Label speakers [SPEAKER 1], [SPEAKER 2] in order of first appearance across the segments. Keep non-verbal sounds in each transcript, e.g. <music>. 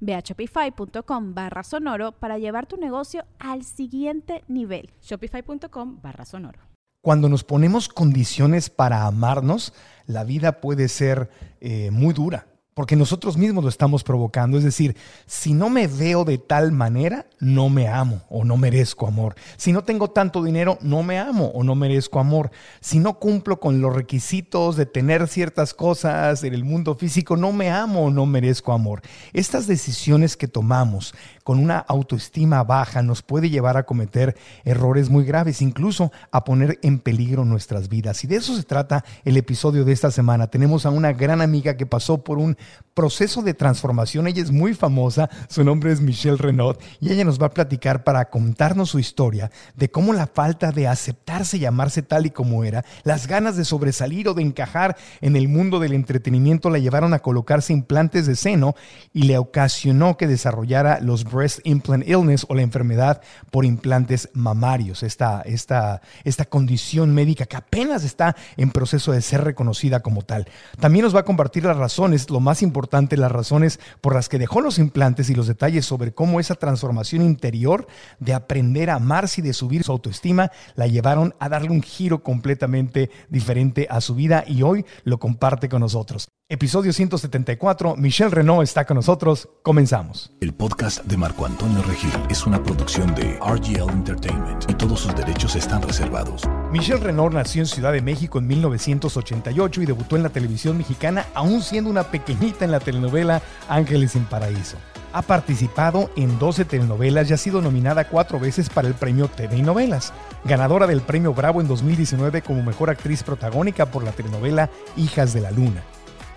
[SPEAKER 1] Ve a shopify.com barra sonoro para llevar tu negocio al siguiente nivel.
[SPEAKER 2] Shopify.com barra sonoro.
[SPEAKER 3] Cuando nos ponemos condiciones para amarnos, la vida puede ser eh, muy dura porque nosotros mismos lo estamos provocando. Es decir, si no me veo de tal manera, no me amo o no merezco amor. Si no tengo tanto dinero, no me amo o no merezco amor. Si no cumplo con los requisitos de tener ciertas cosas en el mundo físico, no me amo o no merezco amor. Estas decisiones que tomamos con una autoestima baja nos puede llevar a cometer errores muy graves, incluso a poner en peligro nuestras vidas. Y de eso se trata el episodio de esta semana. Tenemos a una gran amiga que pasó por un proceso de transformación. Ella es muy famosa, su nombre es Michelle Renaud y ella nos va a platicar para contarnos su historia de cómo la falta de aceptarse y amarse tal y como era, las ganas de sobresalir o de encajar en el mundo del entretenimiento la llevaron a colocarse implantes de seno y le ocasionó que desarrollara los breast implant illness o la enfermedad por implantes mamarios, esta, esta, esta condición médica que apenas está en proceso de ser reconocida como tal. También nos va a compartir las razones, lo más importante, las razones por las que dejó los implantes y los detalles sobre cómo esa transformación interior de aprender a amarse y de subir su autoestima la llevaron a darle un giro completamente diferente a su vida y hoy lo comparte con nosotros. Episodio 174, Michelle Renault está con nosotros. Comenzamos.
[SPEAKER 4] El podcast de Marco Antonio Regil es una producción de RGL Entertainment y todos sus derechos están reservados.
[SPEAKER 3] Michelle Renault nació en Ciudad de México en 1988 y debutó en la televisión mexicana aún siendo una pequeñita en la telenovela Ángeles sin Paraíso. Ha participado en 12 telenovelas y ha sido nominada cuatro veces para el premio TV y Novelas, ganadora del premio Bravo en 2019 como mejor actriz protagónica por la telenovela Hijas de la Luna.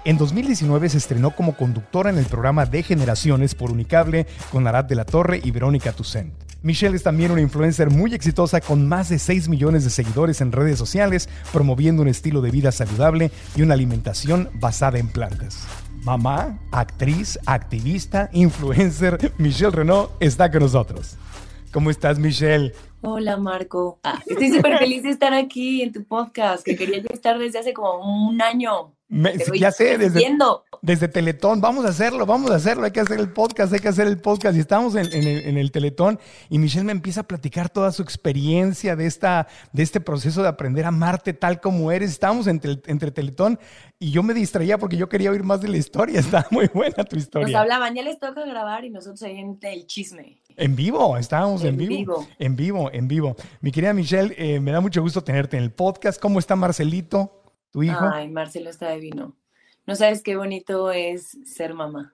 [SPEAKER 3] En 2019 se estrenó como conductora en el programa de Generaciones por Unicable con Arad de la Torre y Verónica Toussaint. Michelle es también una influencer muy exitosa con más de 6 millones de seguidores en redes sociales, promoviendo un estilo de vida saludable y una alimentación basada en plantas. Mamá, actriz, activista, influencer, <laughs> Michelle Renault está con nosotros. ¿Cómo estás, Michelle?
[SPEAKER 5] Hola Marco. Ah, estoy súper feliz de estar aquí en tu podcast, que quería yo estar desde hace como un año
[SPEAKER 3] ya sé, desde, desde, Teletón, vamos a hacerlo, vamos a hacerlo, hay que hacer el podcast, hay que hacer el podcast. Y estamos en, el, Teletón y Michelle me empieza a platicar toda su experiencia de, esta, de este proceso de aprender a amarte tal como eres. Estábamos entre, entre Teletón y yo me distraía porque yo quería oír más de la historia. <laughs> Está muy buena tu historia.
[SPEAKER 5] Nos hablaban, ya les toca grabar y nosotros ahí en el chisme.
[SPEAKER 3] En vivo, estábamos en, vivo, En vivo, en vivo. Mi querida Michelle, eh, me da mucho gusto tenerte en el podcast. ¿Cómo está Marcelito? ¿Tu hijo?
[SPEAKER 5] Ay, Marcelo está divino. No sabes qué bonito es ser mamá.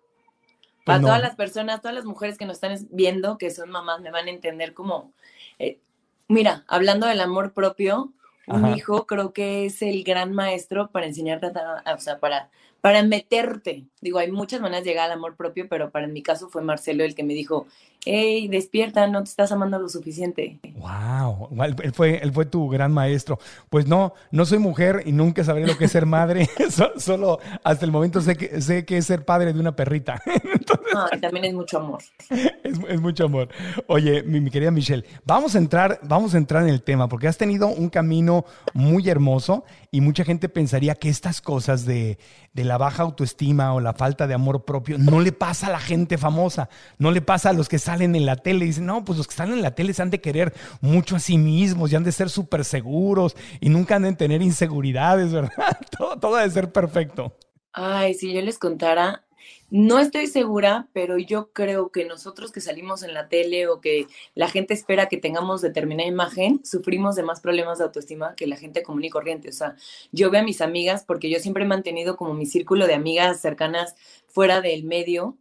[SPEAKER 5] Para todas las personas, todas las mujeres que nos están viendo, que son mamás, me van a entender como, eh, mira, hablando del amor propio, un hijo creo que es el gran maestro para enseñarte, a, o sea, para para meterte. Digo, hay muchas maneras de llegar al amor propio, pero para en mi caso fue Marcelo el que me dijo, hey, despierta, no te estás amando lo suficiente.
[SPEAKER 3] Wow, él fue, él fue tu gran maestro. Pues no, no soy mujer y nunca sabré lo que es ser madre. <laughs> Solo hasta el momento sé que, sé que es ser padre de una perrita. <laughs>
[SPEAKER 5] también es mucho amor. <laughs>
[SPEAKER 3] Es, mucho amor. Oye, mi, querida Michelle, vamos a entrar, vamos a entrar en el tema, porque has tenido un camino muy hermoso y mucha gente pensaría que estas cosas de, de la baja autoestima o la falta de amor propio no le pasa a la gente famosa, no le pasa a los que salen en la tele dicen, no, pues los que salen en la tele se han de querer mucho a sí mismos y han de ser súper seguros y nunca han de tener inseguridades, <laughs> ¿verdad? Todo, todo ha de ser perfecto.
[SPEAKER 5] Ay, si yo les contara, No estoy segura, pero yo creo que nosotros que salimos en la tele o que la gente espera que tengamos determinada imagen, sufrimos de más problemas de autoestima que la gente común y corriente. O sea, yo veo a mis amigas, porque yo siempre he mantenido como mi círculo de amigas cercanas fuera del medio,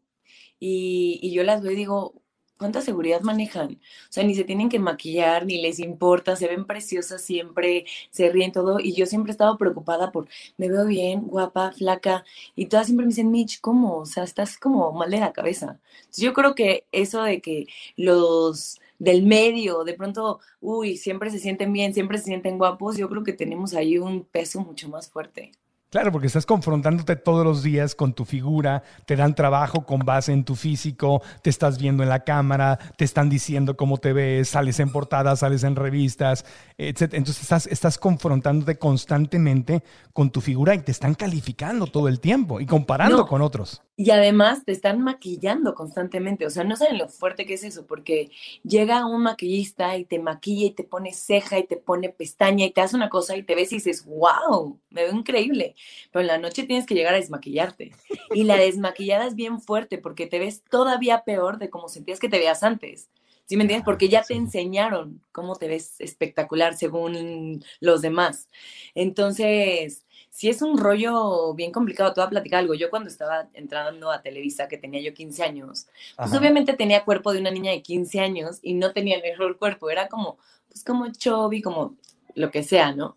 [SPEAKER 5] y, y yo las veo y digo, ¿Cuánta seguridad manejan? O sea, ni se tienen que maquillar, ni les importa, se ven preciosas siempre, se ríen todo. Y yo siempre he estado preocupada por, me veo bien, guapa, flaca. Y todas siempre me dicen, Mitch, ¿cómo? O sea, estás como mal de la cabeza. Entonces, yo creo que eso de que los del medio, de pronto, uy, siempre se sienten bien, siempre se sienten guapos, yo creo que tenemos ahí un peso mucho más fuerte.
[SPEAKER 3] Claro, porque estás confrontándote todos los días con tu figura, te dan trabajo con base en tu físico, te estás viendo en la cámara, te están diciendo cómo te ves, sales en portadas, sales en revistas, etc. Entonces estás, estás confrontándote constantemente con tu figura y te están calificando todo el tiempo y comparando con otros.
[SPEAKER 5] Y además te están maquillando constantemente, o sea, no saben lo fuerte que es eso, porque llega un maquillista y te maquilla y te pone ceja y te pone pestaña y te hace una cosa y te ves y dices, wow, me veo increíble, pero en la noche tienes que llegar a desmaquillarte. Y la desmaquillada es bien fuerte porque te ves todavía peor de cómo sentías que te veas antes. ¿Sí me entiendes? Porque ya te enseñaron cómo te ves espectacular según los demás. Entonces, si es un rollo bien complicado. Te voy a platicar algo. Yo cuando estaba entrando a Televisa, que tenía yo 15 años, pues obviamente tenía cuerpo de una niña de 15 años y no tenía el mejor cuerpo. Era como, pues como chubby, como lo que sea, ¿no?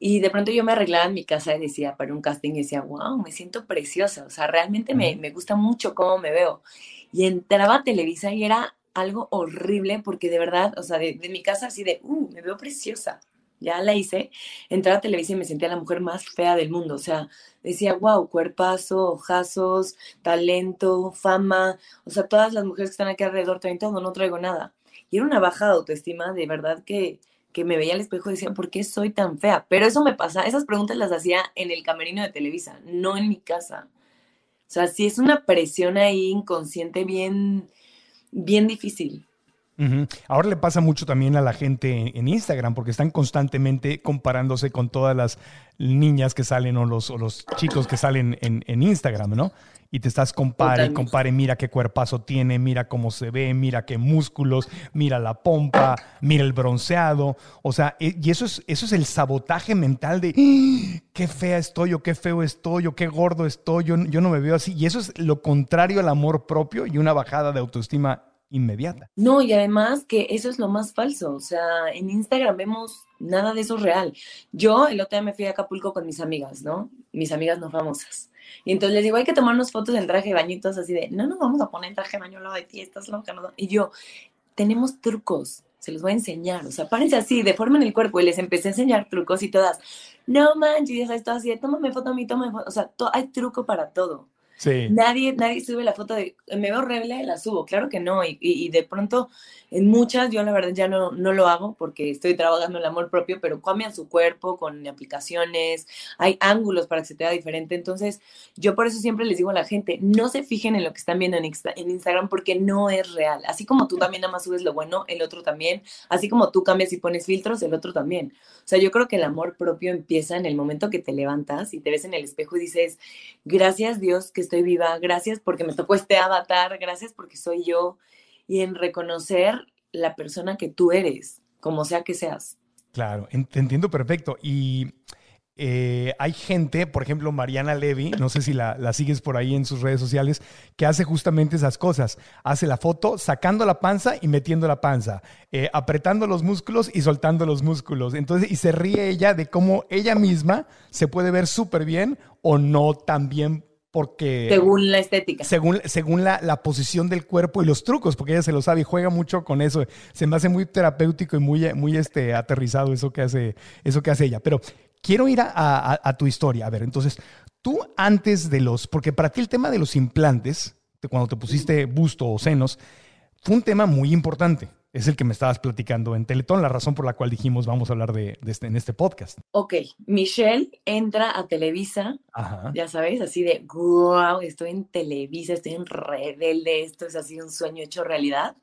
[SPEAKER 5] Y de pronto yo me arreglaba en mi casa y decía, para un casting, y decía, wow, me siento preciosa. O sea, realmente me, me gusta mucho cómo me veo. Y entraba a Televisa y era algo horrible porque de verdad, o sea, de, de mi casa así de, uh, me veo preciosa ya la hice, entraba a televisión y me sentía la mujer más fea del mundo. O sea, decía, wow, cuerpazo, ojazos, talento, fama. O sea, todas las mujeres que están aquí alrededor traen todo, no traigo nada. Y era una baja de autoestima, de verdad que, que me veía al espejo y decía, ¿por qué soy tan fea? Pero eso me pasa, esas preguntas las hacía en el camerino de Televisa, no en mi casa. O sea, sí es una presión ahí inconsciente bien, bien difícil.
[SPEAKER 3] Ahora le pasa mucho también a la gente en Instagram porque están constantemente comparándose con todas las niñas que salen o los, los chicos que salen en, Instagram, ¿no? Y te estás compare, compare, mira qué cuerpazo tiene, mira cómo se ve, mira qué músculos, mira la pompa, mira el bronceado. O sea, e, y eso es, eso es el sabotaje mental de ¡Ah! qué fea estoy o qué feo estoy o qué gordo estoy, yo, yo no me veo así. Y eso es lo contrario al amor propio y una bajada de autoestima inmediata.
[SPEAKER 5] No, y además que eso es lo más falso. O sea, en Instagram vemos nada de eso real. Yo el otro día me fui a Acapulco con mis amigas, ¿no? Mis amigas no famosas. Y entonces les digo, hay que tomarnos fotos en traje de bañitos así de, no nos vamos a poner en traje de baño lo de ti, estás loca. No? Y yo, tenemos trucos, se los voy a enseñar. O sea, párense así, deformen el cuerpo. Y les empecé a enseñar trucos y todas, no manches, ya sabes, así, tómame foto a mí, tómame foto. O sea, hay truco para todo. Nadie, nadie sube la foto de, me veo horrible, la subo, claro que no, y, y, de pronto en muchas yo la verdad ya no, no lo hago porque estoy trabajando el amor propio, pero cambian su cuerpo con aplicaciones, hay ángulos para que se te vea diferente, entonces yo por eso siempre les digo a la gente, no se fijen en lo que están viendo en, en Instagram porque no es real, así como tú también nada más subes lo bueno, el otro también, así como tú cambias y pones filtros, el otro también. O sea, yo creo que el amor propio empieza en el momento que te levantas y te ves en el espejo y dices, gracias Dios que estoy viva, gracias porque me tocó este avatar, gracias porque soy yo, y en reconocer la persona que tú eres, como sea que seas.
[SPEAKER 3] Claro, entiendo perfecto. Y eh, hay gente, por ejemplo, Mariana Levy, no sé si la, sigues por ahí en sus redes sociales, que hace justamente esas cosas. Hace la foto sacando la panza y metiendo la panza, eh, apretando los músculos y soltando los músculos. Entonces, y se ríe ella de cómo ella misma se puede ver súper bien o no tan bien porque...
[SPEAKER 5] Según la estética.
[SPEAKER 3] Según, según la, la, posición del cuerpo y los trucos, porque ella se lo sabe y juega mucho con eso. Se me hace muy terapéutico y muy, muy este, aterrizado eso que, hace, eso que hace ella. Pero quiero ir a, tu historia. A ver, entonces, tú antes de los, porque para ti el tema de los implantes, de cuando te pusiste busto o senos, fue un tema muy importante. Es el que me estabas platicando en Teletón, la razón por la cual dijimos vamos a hablar de, este, en este podcast.
[SPEAKER 5] Ok, Michelle entra a Televisa, ya sabes, así de, wow, estoy en Televisa, estoy en Rebelde, esto es así un sueño hecho realidad.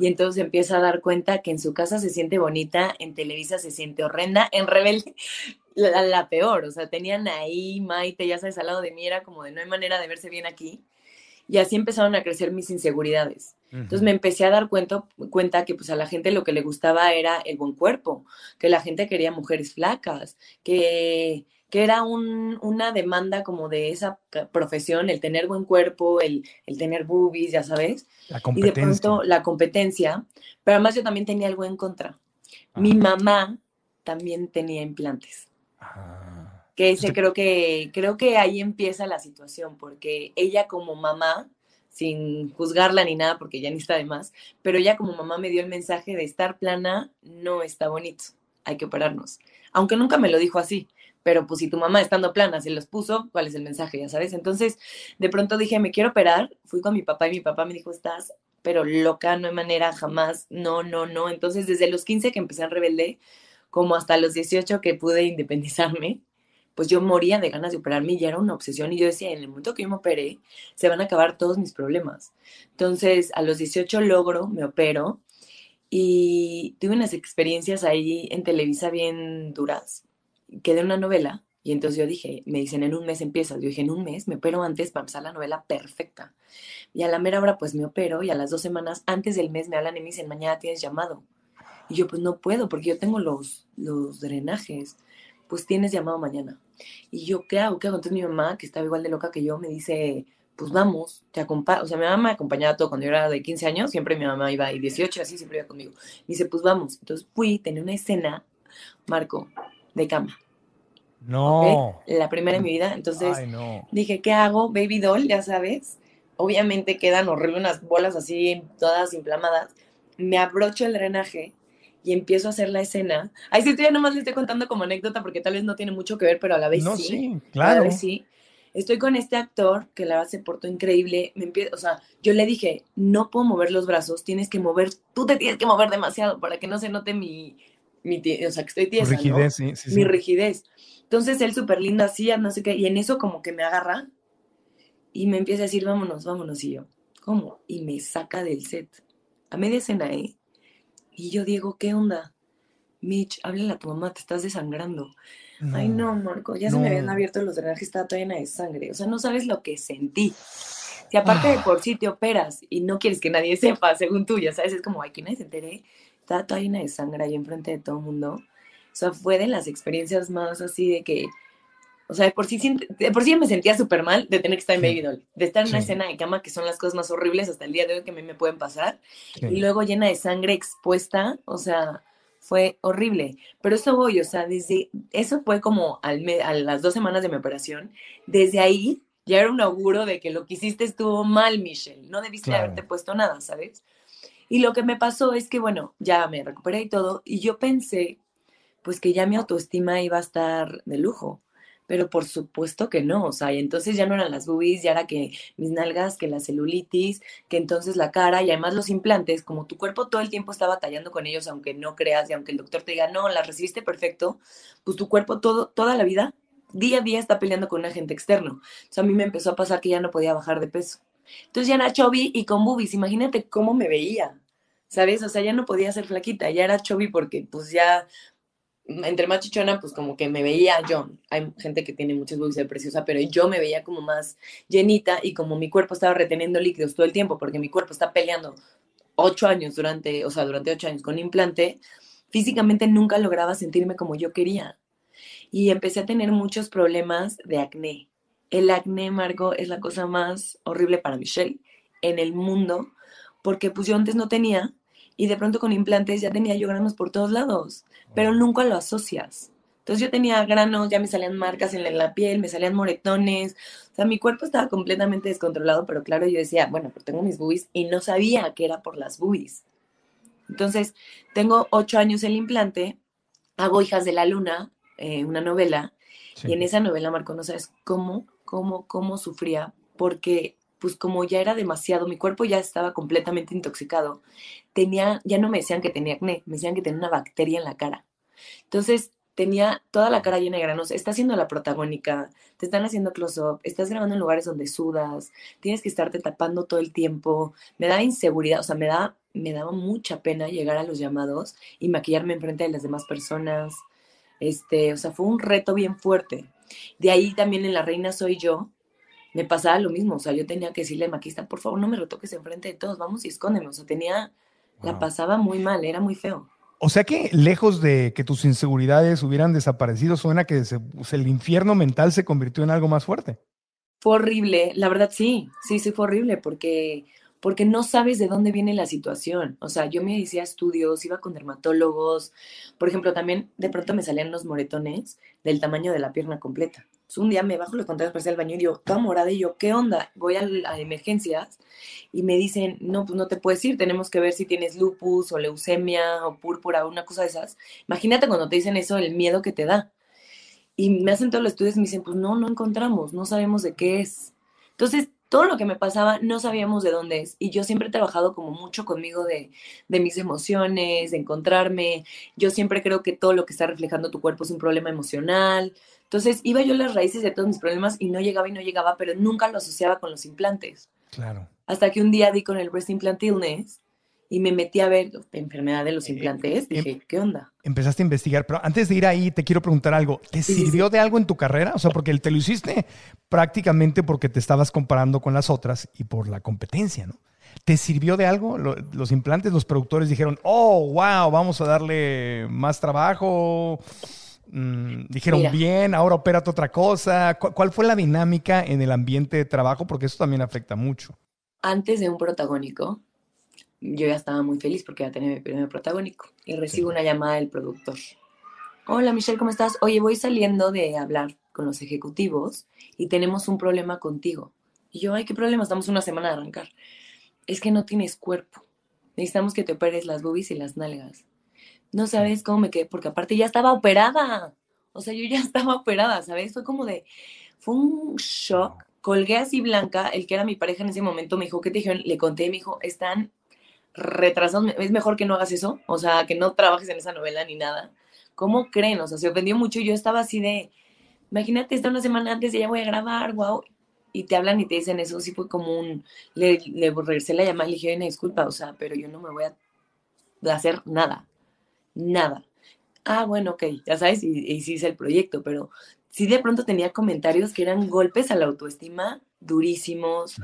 [SPEAKER 5] Y entonces empieza a dar cuenta que en su casa se siente bonita, en Televisa se siente horrenda, en Rebelde <laughs> la, peor, o sea, tenían ahí Maite, ya sabes, al lado de mí era como de no hay manera de verse bien aquí. Y así empezaron a crecer mis inseguridades. Entonces me empecé a dar cuenta, cuenta que pues a la gente lo que le gustaba era el buen cuerpo, que la gente quería mujeres flacas, que, que era un, una demanda como de esa profesión, el tener buen cuerpo, el, el tener boobies, ya sabes.
[SPEAKER 3] La
[SPEAKER 5] Y de pronto la competencia, pero además yo también tenía algo en contra. Mi mamá también tenía implantes.
[SPEAKER 3] Ah.
[SPEAKER 5] Que ese creo que creo que ahí empieza la situación, porque ella como mamá, sin juzgarla ni nada, porque ya ni está de más, pero ella como mamá me dio el mensaje de estar plana no está bonito, hay que operarnos. Aunque nunca me lo dijo así, pero pues si tu mamá estando plana se los puso, ¿cuál es el mensaje? Ya sabes. Entonces, de pronto dije, me quiero operar, fui con mi papá y mi papá me dijo, estás pero loca, no hay manera, jamás, no, no, no. Entonces, desde los 15 que empecé a rebelde, como hasta los 18 que pude independizarme, pues yo moría de ganas de operarme y ya era una obsesión y yo decía, en el momento que yo me operé, se van a acabar todos mis problemas. Entonces, a los 18 logro, me opero y tuve unas experiencias ahí en Televisa bien duras. Quedé en una novela y entonces yo dije, me dicen, en un mes empiezas. Yo dije, en un mes me opero antes para empezar la novela perfecta. Y a la mera hora pues me opero y a las dos semanas antes del mes me hablan y me dicen, mañana tienes llamado. Y yo pues no puedo porque yo tengo los, los drenajes. Pues tienes llamado mañana. Y yo, ¿qué hago? ¿Qué hago? Entonces mi mamá, que estaba igual de loca que yo, me dice, pues vamos, te acompaño. O sea, mi mamá me acompañaba todo cuando yo era de 15 años, siempre mi mamá iba y 18, así siempre iba conmigo. Me dice, pues vamos. Entonces fui, tenía una escena, Marco, de cama.
[SPEAKER 3] No.
[SPEAKER 5] ¿ok? La primera en mi vida. Entonces
[SPEAKER 3] Ay, no.
[SPEAKER 5] dije, ¿qué hago? Baby doll, ya sabes. Obviamente quedan horribles unas bolas así, todas inflamadas. Me abrocho el drenaje y empiezo a hacer la escena. Ay, sí, estoy ya nomás le estoy contando como anécdota porque tal vez no tiene mucho que ver, pero a la vez
[SPEAKER 3] No,
[SPEAKER 5] sí.
[SPEAKER 3] sí,
[SPEAKER 5] A la
[SPEAKER 3] claro.
[SPEAKER 5] vez sí. Estoy con este actor que la verdad se portó increíble. Me o sea, yo le dije, no puedo mover los brazos, tienes que mover, tú te tienes que mover demasiado para que no se note mi, mi o sea, que estoy tiesa, ¿no?
[SPEAKER 3] rigidez, sí, sí, sí.
[SPEAKER 5] mi rigidez. Entonces él súper lindo así, no sé qué, y en eso como que me agarra y me empieza a decir, vámonos, vámonos, y yo, ¿cómo? Y me saca del set, a media escena, ¿eh? Y yo, Diego, ¿qué onda? Mitch, háblale a tu mamá, te estás desangrando. Ay, no, Marco, ya se me habían abierto los drenajes, estaba toda llena de sangre. O sea, no sabes lo que sentí. Si aparte de
[SPEAKER 3] Ah.
[SPEAKER 5] por sí te operas y no quieres que nadie sepa, según tú, ya sabes, es como, ay, que nadie se entere. Estaba toda llena de sangre ahí enfrente de todo el mundo. O sea, fue de las experiencias más así de que, o sea, de por sí, de por sí ya me sentía súper mal de tener que estar en
[SPEAKER 3] Sí.
[SPEAKER 5] Baby Doll, de estar en una
[SPEAKER 3] Sí.
[SPEAKER 5] escena de cama, que son las cosas más horribles hasta el día de hoy que a mí me pueden pasar
[SPEAKER 3] Sí.
[SPEAKER 5] y luego llena de sangre expuesta, o sea, fue horrible. Pero eso voy, o sea, desde, eso fue como al me- a las dos semanas de mi operación, desde ahí ya era un auguro de que lo que hiciste estuvo mal, Michelle, no debiste
[SPEAKER 3] Claro.
[SPEAKER 5] haberte puesto nada, ¿sabes? Y lo que me pasó es que, bueno, ya me recuperé y todo, y yo pensé, pues que ya mi autoestima iba a estar de lujo. Pero por supuesto que no, o sea, y entonces ya no eran las boobies, ya era que mis nalgas, que la celulitis, que entonces la cara y además los implantes, como tu cuerpo todo el tiempo está batallando con ellos, aunque no creas y aunque el doctor te diga, no, las recibiste perfecto, pues tu cuerpo todo, toda la vida, día a día está peleando con un agente externo. Sea, a mí me empezó a pasar que ya no podía bajar de peso. Entonces ya era chubby y con boobies, imagínate cómo me veía, ¿sabes? O sea, ya no podía ser flaquita, ya era chubby porque pues ya entre más chichona, pues como que me veía yo. Hay gente que tiene muchas boobies preciosa, pero yo me veía como más llenita y como mi cuerpo estaba reteniendo líquidos todo el tiempo, porque mi cuerpo está peleando ocho años durante, o sea, durante ocho años con implante, físicamente nunca lograba sentirme como yo quería. Y empecé a tener muchos problemas de acné. El acné, Marco, es la cosa más horrible para Michelle en el mundo, porque pues yo antes no tenía y de pronto con implantes ya tenía yo granos por todos lados, pero nunca lo asocias. Entonces yo tenía granos, ya me salían marcas en la, piel, me salían moretones, o sea, mi cuerpo estaba completamente descontrolado, pero claro, yo decía, bueno, pues tengo mis boobies y no sabía que era por las boobies. Entonces, tengo ocho años el implante, hago Hijas de la Luna, eh, una novela,
[SPEAKER 3] Sí.
[SPEAKER 5] y en esa novela, Marco, no sabes cómo, cómo, cómo sufría, porque pues como ya era demasiado, mi cuerpo ya estaba completamente intoxicado, tenía, ya no me decían que tenía acné, me decían que tenía una bacteria en la cara. Entonces tenía toda la cara llena de granos, está siendo la protagónica, te están haciendo close-up, estás grabando en lugares donde sudas, tienes que estarte tapando todo el tiempo, me daba inseguridad, o sea, me daba, me daba mucha pena llegar a los llamados y maquillarme enfrente de las demás personas, este, o sea, fue un reto bien fuerte. De ahí también en La Reina Soy Yo, me pasaba lo mismo, o sea, yo tenía que decirle al maquista, por favor, no me retoques enfrente de todos, vamos y escóndeme, o sea, tenía, la pasaba muy mal, era muy feo.
[SPEAKER 3] O sea que lejos de que tus inseguridades hubieran desaparecido, suena que el infierno mental se convirtió en algo más fuerte.
[SPEAKER 5] Fue horrible, la verdad sí, sí, sí fue horrible porque porque no sabes de dónde viene la situación. O sea, yo me hacía estudios, iba con dermatólogos, por ejemplo, también de pronto me salían los moretones del tamaño de la pierna completa. Un día me bajo los contactos para el baño y digo, toda morada, y yo, ¿qué onda? Voy a, a, emergencias y me dicen, no, pues no te puedes ir, tenemos que ver si tienes lupus o leucemia o púrpura o una cosa de esas. Imagínate cuando te dicen eso, el miedo que te da. Y me hacen todos los estudios y me dicen, pues no, no encontramos, no sabemos de qué es. Entonces, todo lo que me pasaba no sabíamos de dónde es. Y yo siempre he trabajado como mucho conmigo de, de, mis emociones, de encontrarme. Yo siempre creo que todo lo que está reflejando tu cuerpo es un problema emocional. Entonces iba yo a las raíces de todos mis problemas y no llegaba y no llegaba, pero nunca lo asociaba con los implantes.
[SPEAKER 3] Claro.
[SPEAKER 5] Hasta que un día di con el breast implant illness y me metí a ver la enfermedad de los eh, implantes. Dije, em, ¿qué onda?
[SPEAKER 3] Empezaste a investigar, pero antes de ir ahí, te quiero preguntar algo. ¿Te sirvió de algo en tu carrera? O sea, porque te lo hiciste prácticamente porque te estabas comparando con las otras y por la competencia, ¿no? ¿Te sirvió de algo? Los implantes, los productores dijeron, oh, wow, vamos a darle más trabajo. Mm, dijeron, bien, ahora opérate otra cosa. ¿Cuál fue la dinámica en el ambiente de trabajo? Porque eso también afecta mucho.
[SPEAKER 5] Antes de un protagónico, yo ya estaba muy feliz porque ya tenía mi primer protagónico y recibo una llamada del productor. Hola Michelle, ¿cómo estás? Oye, voy saliendo de hablar con los ejecutivos y tenemos un problema contigo. Y yo, ay, ¿qué problema? Estamos una semana de arrancar. Es que no tienes cuerpo. Necesitamos que te operes las boobies y las nalgas. No sabes cómo me quedé, porque aparte ya estaba operada. O sea, yo ya <laughs> estaba operada, ¿sabes? Fue como de, fue un shock. Colgué así blanca, el que era mi pareja en ese momento me dijo, ¿qué te dijeron? Le conté y me dijo, están retrasados, es mejor que no hagas eso, o sea, que no trabajes en esa novela ni nada. ¿Cómo creen? O sea, se ofendió mucho y yo estaba así de, imagínate, está una semana antes y ya voy a grabar, wow, y te hablan y te dicen eso, sí fue como un, le, le regresé la llamada y le dije, una disculpa, o sea, pero yo no me voy a hacer nada, nada. Ah, bueno, ok, ya sabes, y, y sí hice el proyecto, pero sí de pronto tenía comentarios que eran golpes a la autoestima durísimos.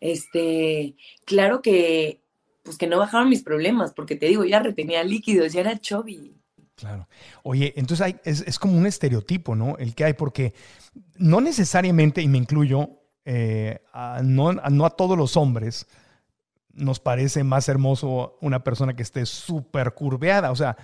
[SPEAKER 5] Este, claro que pues que no bajaron mis problemas, porque te digo, ya retenía líquidos, ya era chubby.
[SPEAKER 3] Claro. Oye, entonces hay, es, como un estereotipo, ¿no? El que hay, porque no necesariamente, y me incluyo, eh, no, a todos los hombres nos parece más hermoso una persona que esté súper curveada. O sea,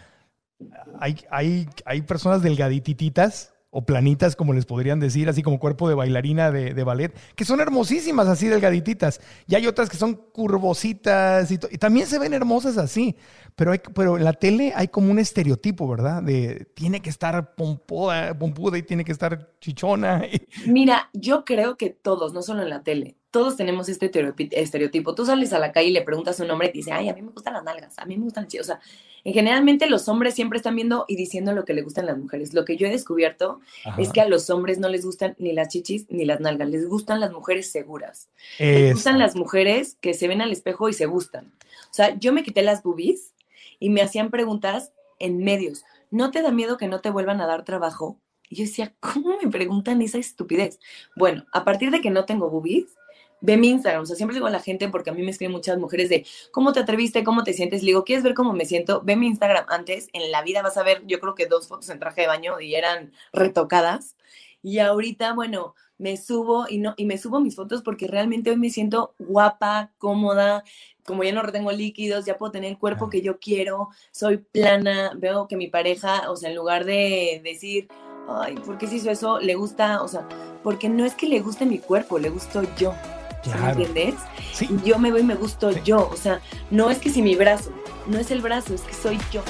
[SPEAKER 3] hay, hay, hay personas delgadititas o planitas, como les podrían decir, así como cuerpo de bailarina de, ballet, que son hermosísimas, así delgadititas. Y hay otras que son curvositas y, también se ven hermosas así. Pero, hay, pero en la tele hay como un estereotipo, ¿verdad? De tiene que estar pompuda, pompuda y tiene que estar chichona. <laughs>
[SPEAKER 5] Mira, yo creo que todos, no solo en la tele, todos tenemos este estereotipo. Tú sales a la calle y le preguntas a un hombre y te dice, ay, a mí me gustan las nalgas, a mí me gustan O sea, generalmente los hombres siempre están viendo y diciendo lo que le gustan las mujeres. Lo que yo he descubierto es que a los hombres no les gustan ni las chichis ni las nalgas, les gustan las mujeres seguras. Les gustan las mujeres que se ven al espejo y se gustan. O sea, yo me quité las boobies y me hacían preguntas en medios. ¿No te da miedo que no te vuelvan a dar trabajo? Y yo decía, ¿cómo me preguntan esa estupidez? Bueno, a partir de que no tengo boobies, ve mi Instagram. O sea, siempre digo a la gente, porque a mí me escriben muchas mujeres de, ¿cómo te atreviste? ¿Cómo te sientes? Le digo, ¿quieres ver cómo me siento? Ve mi Instagram antes. En la vida vas a ver, yo creo que dos fotos en traje de baño y eran retocadas. Y ahorita, bueno, me subo y no y me subo mis fotos porque realmente hoy me siento guapa, cómoda, como ya no retengo líquidos, ya puedo tener el cuerpo que yo quiero, soy plana, veo que mi pareja, o sea, en lugar de decir, ay, ¿por qué se hizo eso? Le gusta, o sea, porque no es que le guste mi cuerpo, le gusto yo. ¿Me entiendes? Y yo me voy y me gusto yo. O sea, no es que si mi brazo, no es el brazo, es que soy yo.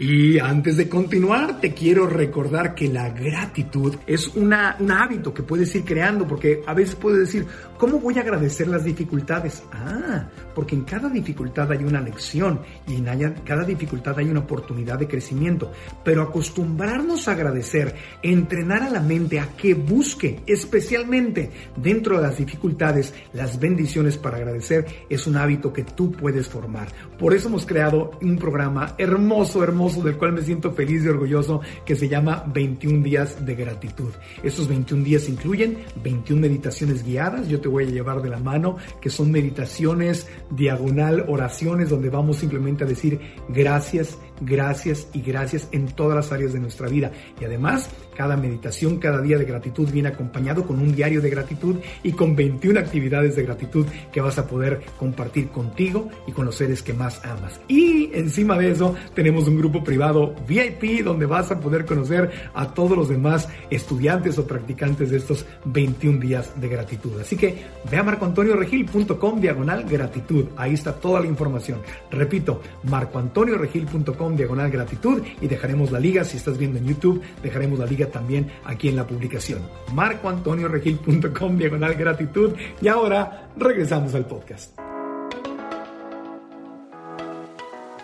[SPEAKER 3] Y antes de continuar, te quiero recordar que la gratitud es una, un hábito que puedes ir creando, porque a veces puedes decir, ¿cómo voy a agradecer las dificultades? Ah, porque en cada dificultad hay una lección y en cada dificultad hay una oportunidad de crecimiento. Pero acostumbrarnos a agradecer, entrenar a la mente a que busque, especialmente dentro de las dificultades, las bendiciones para agradecer, es un hábito que tú puedes formar. Por eso hemos creado un programa hermoso, hermoso del cual me siento feliz y orgulloso que se llama 21 días de gratitud. Estos 21 días incluyen 21 meditaciones guiadas, yo te voy a llevar de la mano, que son meditaciones diagonal, oraciones donde vamos simplemente a decir gracias, gracias y gracias en todas las áreas de nuestra vida. Y además, cada meditación, cada día de gratitud viene acompañado con un diario de gratitud y con 21 actividades de gratitud que vas a poder compartir contigo y con los seres que más amas. Y encima de eso tenemos un grupo privado VIP donde vas a poder conocer a todos los demás estudiantes o practicantes de estos 21 días de gratitud. Así que ve a marcoantonioregil.com diagonal gratitud. Ahí está toda la información. Repito, marcoantonioregil.com diagonal gratitud y dejaremos la liga si estás viendo en YouTube, dejaremos la liga también aquí en la publicación. marcoantonioregil.com diagonal gratitud y ahora regresamos al podcast.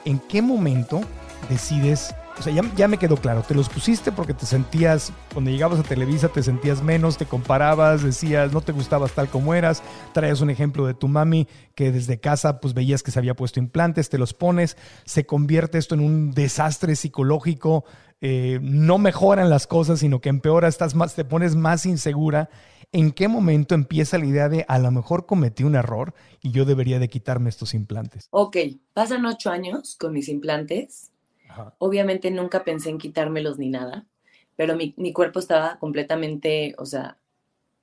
[SPEAKER 3] ¿En qué momento decides o sea, ya, me quedó claro, te los pusiste porque te sentías, cuando llegabas a Televisa te sentías menos, te comparabas, decías, no te gustabas tal como eras, traes un ejemplo de tu mami que desde casa pues veías que se había puesto implantes, te los pones, se convierte esto en un desastre psicológico, eh, no mejoran las cosas, sino que empeora, estás más, te pones más insegura. ¿En qué momento empieza la idea de a lo mejor cometí un error y yo debería de quitarme estos implantes?
[SPEAKER 5] Ok, pasan ocho años con mis implantes Obviamente nunca pensé en quitármelos ni nada, pero mi, cuerpo estaba completamente, o sea,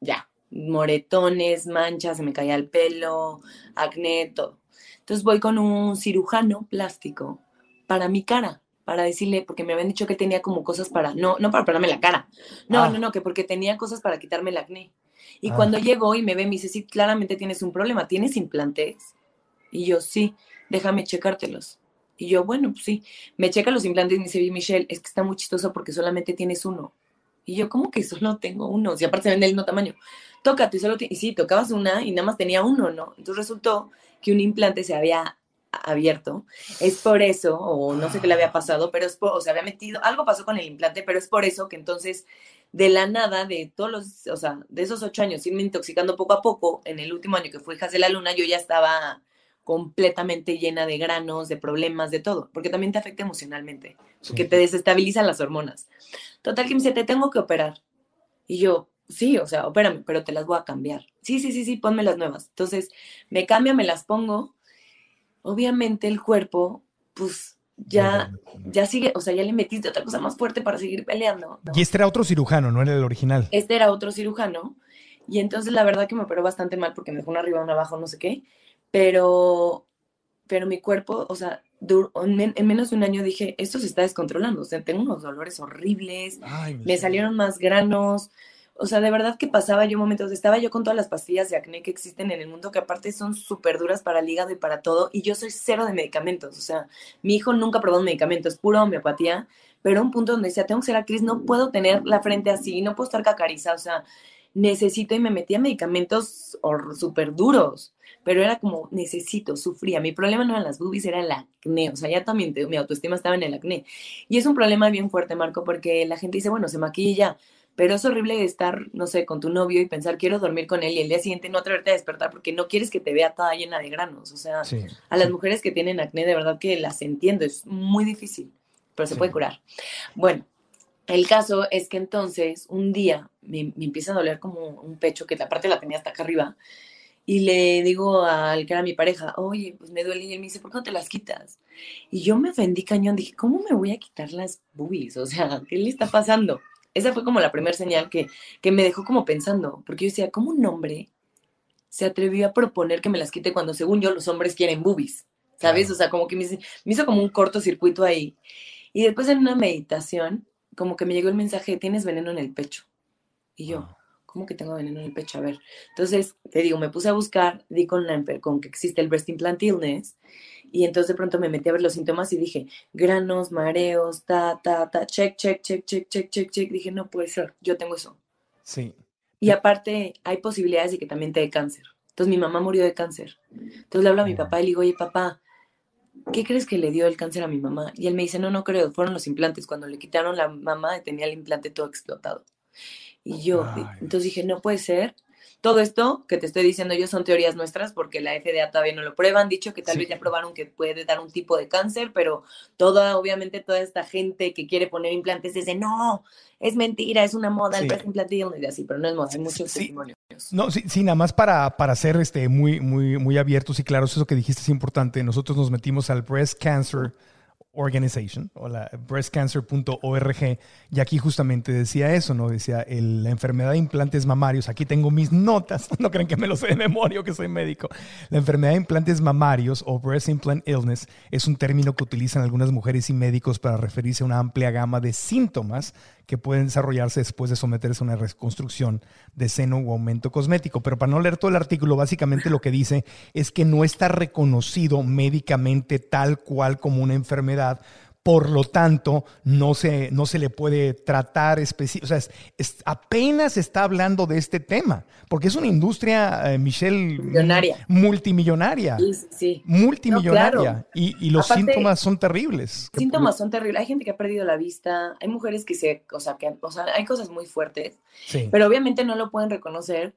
[SPEAKER 5] ya, moretones, manchas, se me caía el pelo, acné, todo. Entonces voy con un cirujano plástico para mi cara, para decirle, porque me habían dicho que tenía como cosas para, no, no para operarme la cara, no, ah. no, no, que porque tenía cosas para quitarme el acné. Y ah. cuando llegó y me ve, me dice, sí, claramente tienes un problema, ¿tienes implantes? Y yo, sí, déjame checártelos. Y yo, bueno, pues sí, me checa los implantes y me dice, Michelle, es que está muy chistoso porque solamente tienes uno. Y yo, ¿cómo que solo tengo uno? Si aparte se vende el mismo tamaño. Tócate, solo y sí, tocabas una y nada más tenía uno, ¿no? Entonces resultó que un implante se había abierto. Es por eso, o no sé qué le había pasado, pero es o se había metido, algo pasó con el implante, pero es por eso que entonces, de la nada, de todos los, o sea, de esos ocho años, irme intoxicando poco a poco, en el último año que fue Hijas de la Luna, yo ya estaba completamente llena de granos, de problemas, de todo, porque también te afecta emocionalmente, porque te desestabilizan las hormonas. Total que me dice, te tengo que operar. Y yo, sí, o sea, opérame, pero te las voy a cambiar. Sí, sí, sí, sí, ponme las nuevas. Entonces, me cambia, me las pongo. Obviamente el cuerpo, pues ya, ya sigue, o sea, ya le metiste otra cosa más fuerte para seguir peleando.
[SPEAKER 3] Y este era otro cirujano, no era el original.
[SPEAKER 5] Este era otro cirujano. Y entonces la verdad que me operó bastante mal porque me dejó una arriba, una abajo, no sé qué pero, pero mi cuerpo, o sea, en, menos de un año dije, esto se está descontrolando, o sea, tengo unos dolores horribles, me salieron más granos, o sea, de verdad que pasaba yo momentos, estaba yo con todas las pastillas de acné que existen en el mundo, que aparte son súper duras para el hígado y para todo, y yo soy cero de medicamentos, o sea, mi hijo nunca probó un medicamento, es pura homeopatía, pero un punto donde decía, tengo que ser actriz, no puedo tener la frente así, no puedo estar cacariza, o sea, necesito y me metía medicamentos súper duros, pero era como, necesito, sufría. Mi problema no eran las boobies, era el acné, o sea, ya también mi autoestima estaba en el acné. Y es un problema bien fuerte, Marco, porque la gente dice, bueno, se maquilla ya, pero es horrible estar, no sé, con tu novio y pensar, quiero dormir con él y el día siguiente no atreverte a despertar porque no quieres que te vea toda llena de granos. O sea, a las mujeres que tienen acné, de verdad que las entiendo, es muy difícil, pero se puede curar. Bueno, el caso es que entonces un día me, empieza a doler como un pecho, que la parte la tenía hasta acá arriba, y le digo al que era mi pareja, oye, pues me duele, y él me dice, ¿por qué no te las quitas? Y yo me ofendí cañón, dije, ¿cómo me voy a quitar las boobies? O sea, ¿qué le está pasando? Esa fue como la primera señal que, que me dejó como pensando, porque yo decía, ¿cómo un hombre se atrevió a proponer que me las quite cuando según yo los hombres quieren boobies? ¿Sabes? O sea, como que me, me hizo como un cortocircuito ahí. Y después en una meditación, como que me llegó el mensaje, tienes veneno en el pecho. Y yo, ah. ¿Cómo que tengo veneno en el pecho? A ver. Entonces, te digo, me puse a buscar, di con, la, con que existe el breast implant illness, y entonces de pronto me metí a ver los síntomas y dije, granos, mareos, ta, ta, ta, check, check, check, check, check, check, check. Dije, no puede ser, yo tengo eso.
[SPEAKER 3] Sí.
[SPEAKER 5] Y aparte, hay posibilidades de que también te dé cáncer. Entonces, mi mamá murió de cáncer. Entonces le hablo a mi papá y le digo, oye, papá, ¿qué crees que le dio el cáncer a mi mamá? Y él me dice, no, no creo, fueron los implantes. Cuando le quitaron la mamá, tenía el implante todo explotado. Y yo, entonces dije, no puede ser. Todo esto que te estoy diciendo yo son teorías nuestras porque la FDA todavía no lo prueba. Han dicho que tal vez ya probaron que puede dar un tipo de cáncer, pero toda, obviamente, toda esta gente que quiere poner implantes dice, no, es mentira, es una moda el breast implante y así, pero no es moda, hay muchos testimonios.
[SPEAKER 3] No, sí, sí, nada más para, para ser este, muy, muy, muy abiertos y claros, eso que dijiste es importante. Nosotros nos metimos al Breast Cancer Organization o la breastcancer.org y aquí justamente decía eso, ¿no? Decía la enfermedad de implantes mamarios, aquí tengo mis notas, <laughs> no creen que me lo sé de memoria que soy médico. La enfermedad de implantes mamarios o breast implant illness es un término que utilizan algunas mujeres y médicos para referirse a una amplia gama de síntomas que pueden desarrollarse después de someterse a una reconstrucción de seno o aumento cosmético. Pero para no leer todo el artículo, básicamente lo que dice es que no está reconocido médicamente tal cual como una enfermedad por lo tanto, no se, no se le puede tratar específico. O sea, es, apenas está hablando de este tema, porque es una industria, eh, Michelle,
[SPEAKER 5] Millonaria. multimillonaria. Sí, sí.
[SPEAKER 3] Multimillonaria. y, los síntomas son terribles.
[SPEAKER 5] Síntomas son terribles. Hay gente que ha perdido la vista, hay mujeres que se, o sea, que, o sea, hay cosas muy fuertes, pero obviamente no lo pueden reconocer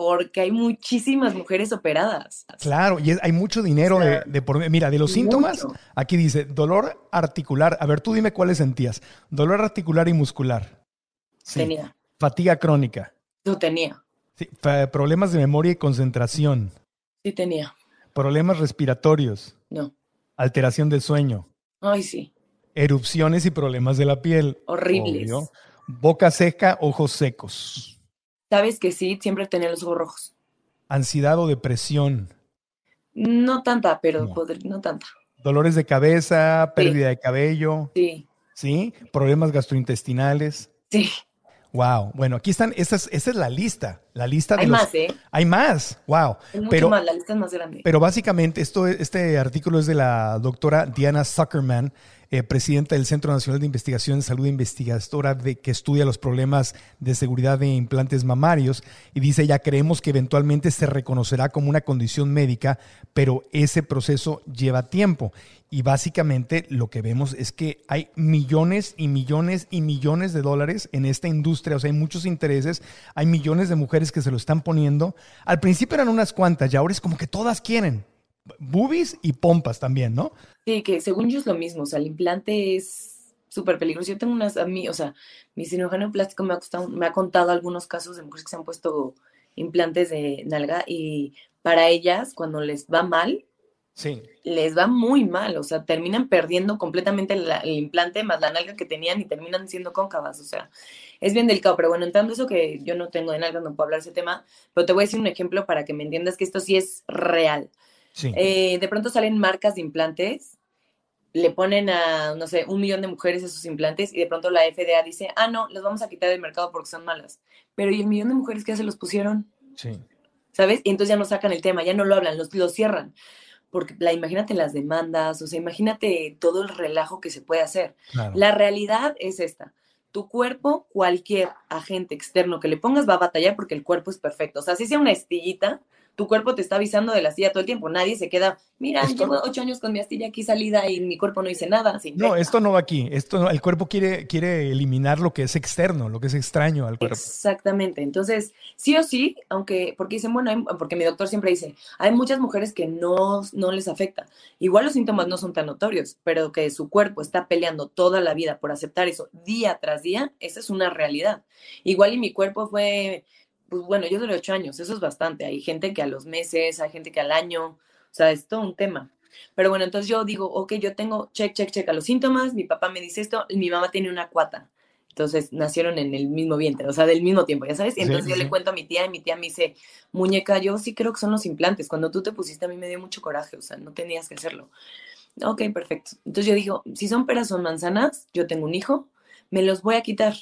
[SPEAKER 5] porque hay muchísimas mujeres operadas.
[SPEAKER 3] Claro, y hay mucho dinero de, por Mira, de los síntomas, aquí dice dolor articular. A ver, tú dime cuáles sentías. Dolor articular y muscular.
[SPEAKER 5] Tenía.
[SPEAKER 3] Fatiga crónica.
[SPEAKER 5] No tenía.
[SPEAKER 3] Sí. Problemas de memoria y concentración.
[SPEAKER 5] Sí tenía.
[SPEAKER 3] Problemas respiratorios.
[SPEAKER 5] No.
[SPEAKER 3] Alteración del sueño.
[SPEAKER 5] Ay, sí.
[SPEAKER 3] Erupciones y problemas de la piel.
[SPEAKER 5] Horribles.
[SPEAKER 3] Boca seca, ojos secos.
[SPEAKER 5] Sabes que sí, siempre tenía los ojos rojos.
[SPEAKER 3] ¿Ansiedad o depresión?
[SPEAKER 5] No tanta, pero no, tanta.
[SPEAKER 3] ¿Dolores de cabeza, pérdida de cabello?
[SPEAKER 5] Sí.
[SPEAKER 3] ¿Sí? ¿Problemas gastrointestinales?
[SPEAKER 5] Sí.
[SPEAKER 3] Wow. Bueno, aquí están, esta es, esta es la lista. La lista de
[SPEAKER 5] Hay más, ¿eh?
[SPEAKER 3] Hay más. Wow.
[SPEAKER 5] Mucho pero, más, la lista es más grande.
[SPEAKER 3] Pero básicamente, esto, este artículo es de la doctora Diana Zuckerman eh, presidenta del Centro Nacional de Investigación en Salud investigadora de, que estudia los problemas de seguridad de implantes mamarios, y dice, ya creemos que eventualmente se reconocerá como una condición médica, pero ese proceso lleva tiempo. Y básicamente lo que vemos es que hay millones y millones y millones de dólares en esta industria, o sea, hay muchos intereses, hay millones de mujeres que se lo están poniendo. Al principio eran unas cuantas y ahora es como que todas quieren boobies y pompas también, ¿no?
[SPEAKER 5] Sí, que según yo es lo mismo, o sea, el implante es súper peligroso. Yo tengo unas, a mí, o sea, mi cirujano plástico me ha, me ha contado algunos casos de mujeres que se han puesto implantes de nalga y para ellas, cuando les va mal,
[SPEAKER 3] sí.
[SPEAKER 5] les va muy mal, o sea, terminan perdiendo completamente el, implante más la nalga que tenían y terminan siendo cóncavas, o sea, es bien delicado, pero bueno, entrando eso que yo no tengo de nalga, no puedo hablar de ese tema, pero te voy a decir un ejemplo para que me entiendas que esto sí es real. Eh, de pronto salen marcas de implantes, le ponen a, no sé, un millón de mujeres esos implantes y de pronto la FDA dice, ah, no, los vamos a quitar del mercado porque son malas. Pero ¿y el millón de mujeres que ya se los pusieron?
[SPEAKER 3] Sí.
[SPEAKER 5] ¿Sabes? Y entonces ya no sacan el tema, ya no lo hablan, los, cierran. Porque la, imagínate las demandas, o sea, imagínate todo el relajo que se puede hacer. La realidad es esta tu cuerpo, cualquier agente externo que le pongas va a batallar porque el cuerpo es perfecto. O sea, si sea una estillita, tu cuerpo te está avisando de la astilla todo el tiempo. Nadie se queda, mira, llevo ocho años con mi astilla aquí salida y mi cuerpo no dice nada.
[SPEAKER 3] no, esto no va aquí. Esto el cuerpo quiere, quiere eliminar lo que es externo, lo que es extraño al cuerpo.
[SPEAKER 5] Exactamente. Entonces, sí o sí, aunque, porque dicen, bueno, porque mi doctor siempre dice, hay muchas mujeres que no, no les afecta. Igual los síntomas no son tan notorios, pero que su cuerpo está peleando toda la vida por aceptar eso día tras día, esa es una realidad. Igual y mi cuerpo fue pues bueno, yo duré ocho años, eso es bastante. Hay gente que a los meses, hay gente que al año, o sea, es todo un tema. Pero bueno, entonces yo digo, ok, yo tengo, check, check, check a los síntomas, mi papá me dice esto, mi mamá tiene una cuata. Entonces nacieron en el mismo vientre, o sea, del mismo tiempo, ya sabes. Y entonces yo le cuento a mi tía y mi tía me dice, muñeca, yo sí creo que son los implantes. Cuando tú te pusiste a mí me dio mucho coraje, o sea, no tenías que hacerlo. Ok, perfecto. Entonces yo digo, si son peras o manzanas, yo tengo un hijo, me los voy a quitar.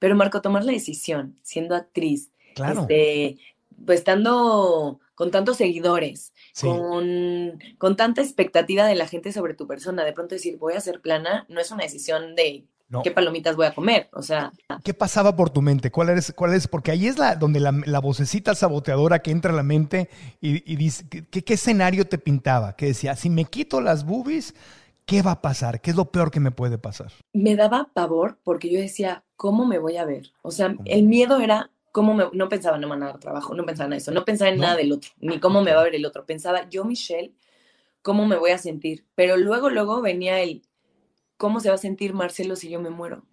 [SPEAKER 5] Pero Marco, tomar la decisión, siendo actriz,
[SPEAKER 3] Claro.
[SPEAKER 5] Este, pues estando con tantos seguidores, con, con, tanta expectativa de la gente sobre tu persona, de pronto decir, voy a ser plana, no es una decisión de qué palomitas voy a comer, o sea...
[SPEAKER 3] ¿Qué pasaba por tu mente? ¿Cuál es? Cuál es? Porque ahí es la, donde la, la vocecita saboteadora que entra a la mente y, dice, ¿qué, ¿qué, escenario te pintaba? Que decía, si me quito las boobies, ¿qué va a pasar? ¿Qué es lo peor que me puede pasar?
[SPEAKER 5] Me daba pavor porque yo decía, ¿cómo me voy a ver? O sea, el miedo era cómo me, no pensaba no me a dar trabajo, no pensaba en eso, no pensaba en nada del otro, ni cómo me va a ver el otro. Pensaba, yo, Michelle, cómo me voy a sentir. Pero luego, luego venía el, ¿cómo se va a sentir Marcelo si yo me muero?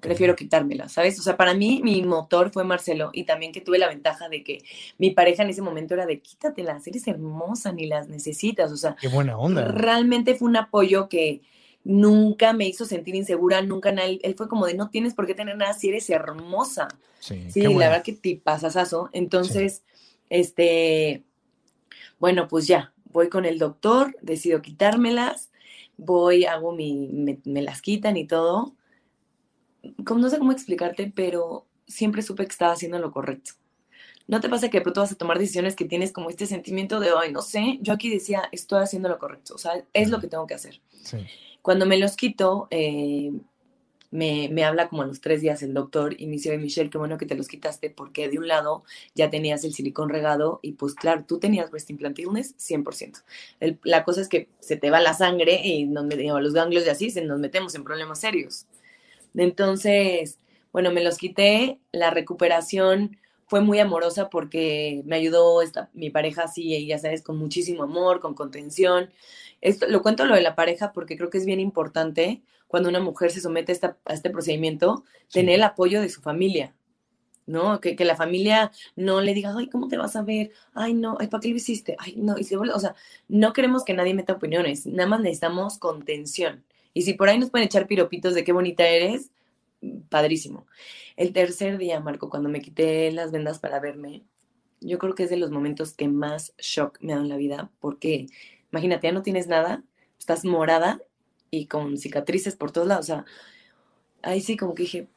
[SPEAKER 5] Prefiero quitármela, ¿sabes? O sea, para mí mi motor fue Marcelo y también que tuve la ventaja de que mi pareja en ese momento era de quítatelas, eres hermosa, ni las necesitas, o sea.
[SPEAKER 3] Qué buena onda.
[SPEAKER 5] Realmente fue un apoyo que nunca me hizo sentir insegura, nunca, él, él fue como de no tienes por qué tener nada si eres hermosa. Sí, sí la verdad que te pasasazo. Entonces, este, bueno, pues ya, voy con el doctor, decido quitármelas, voy, hago mi, me, me las quitan y todo como no sé cómo explicarte, pero siempre supe que estaba haciendo lo correcto. ¿No te pasa que de pronto vas a tomar decisiones que tienes como este sentimiento de, ay, no sé? Yo aquí decía, estoy haciendo lo correcto, o sea, es lo que tengo que hacer. Cuando me los quito, eh, me, me, habla como a los tres días el doctor y me dice, Michelle, qué bueno que te los quitaste porque de un lado ya tenías el silicón regado y pues claro, tú tenías breast implant illness 100%. la cosa es que se te va la sangre y nos, los ganglios y así, se nos metemos en problemas serios. Entonces, bueno, me los quité, la recuperación fue muy amorosa porque me ayudó esta, mi pareja así, ya sabes, con muchísimo amor, con contención. Esto, lo cuento lo de la pareja porque creo que es bien importante cuando una mujer se somete a, esta, a este procedimiento, tener el apoyo de su familia, ¿no? Que, que, la familia no le diga, ay, ¿cómo te vas a ver? Ay, no, ay, ¿para qué lo hiciste? Ay, no, y se vuelve, o sea, no queremos que nadie meta opiniones, nada más necesitamos contención. Y si por ahí nos pueden echar piropitos de qué bonita eres, padrísimo. El tercer día, Marco, cuando me quité las vendas para verme, yo creo que es de los momentos que más shock me dan en la vida, porque imagínate, ya no tienes nada, estás morada y con cicatrices por todos lados. O sea, ahí sí como que dije,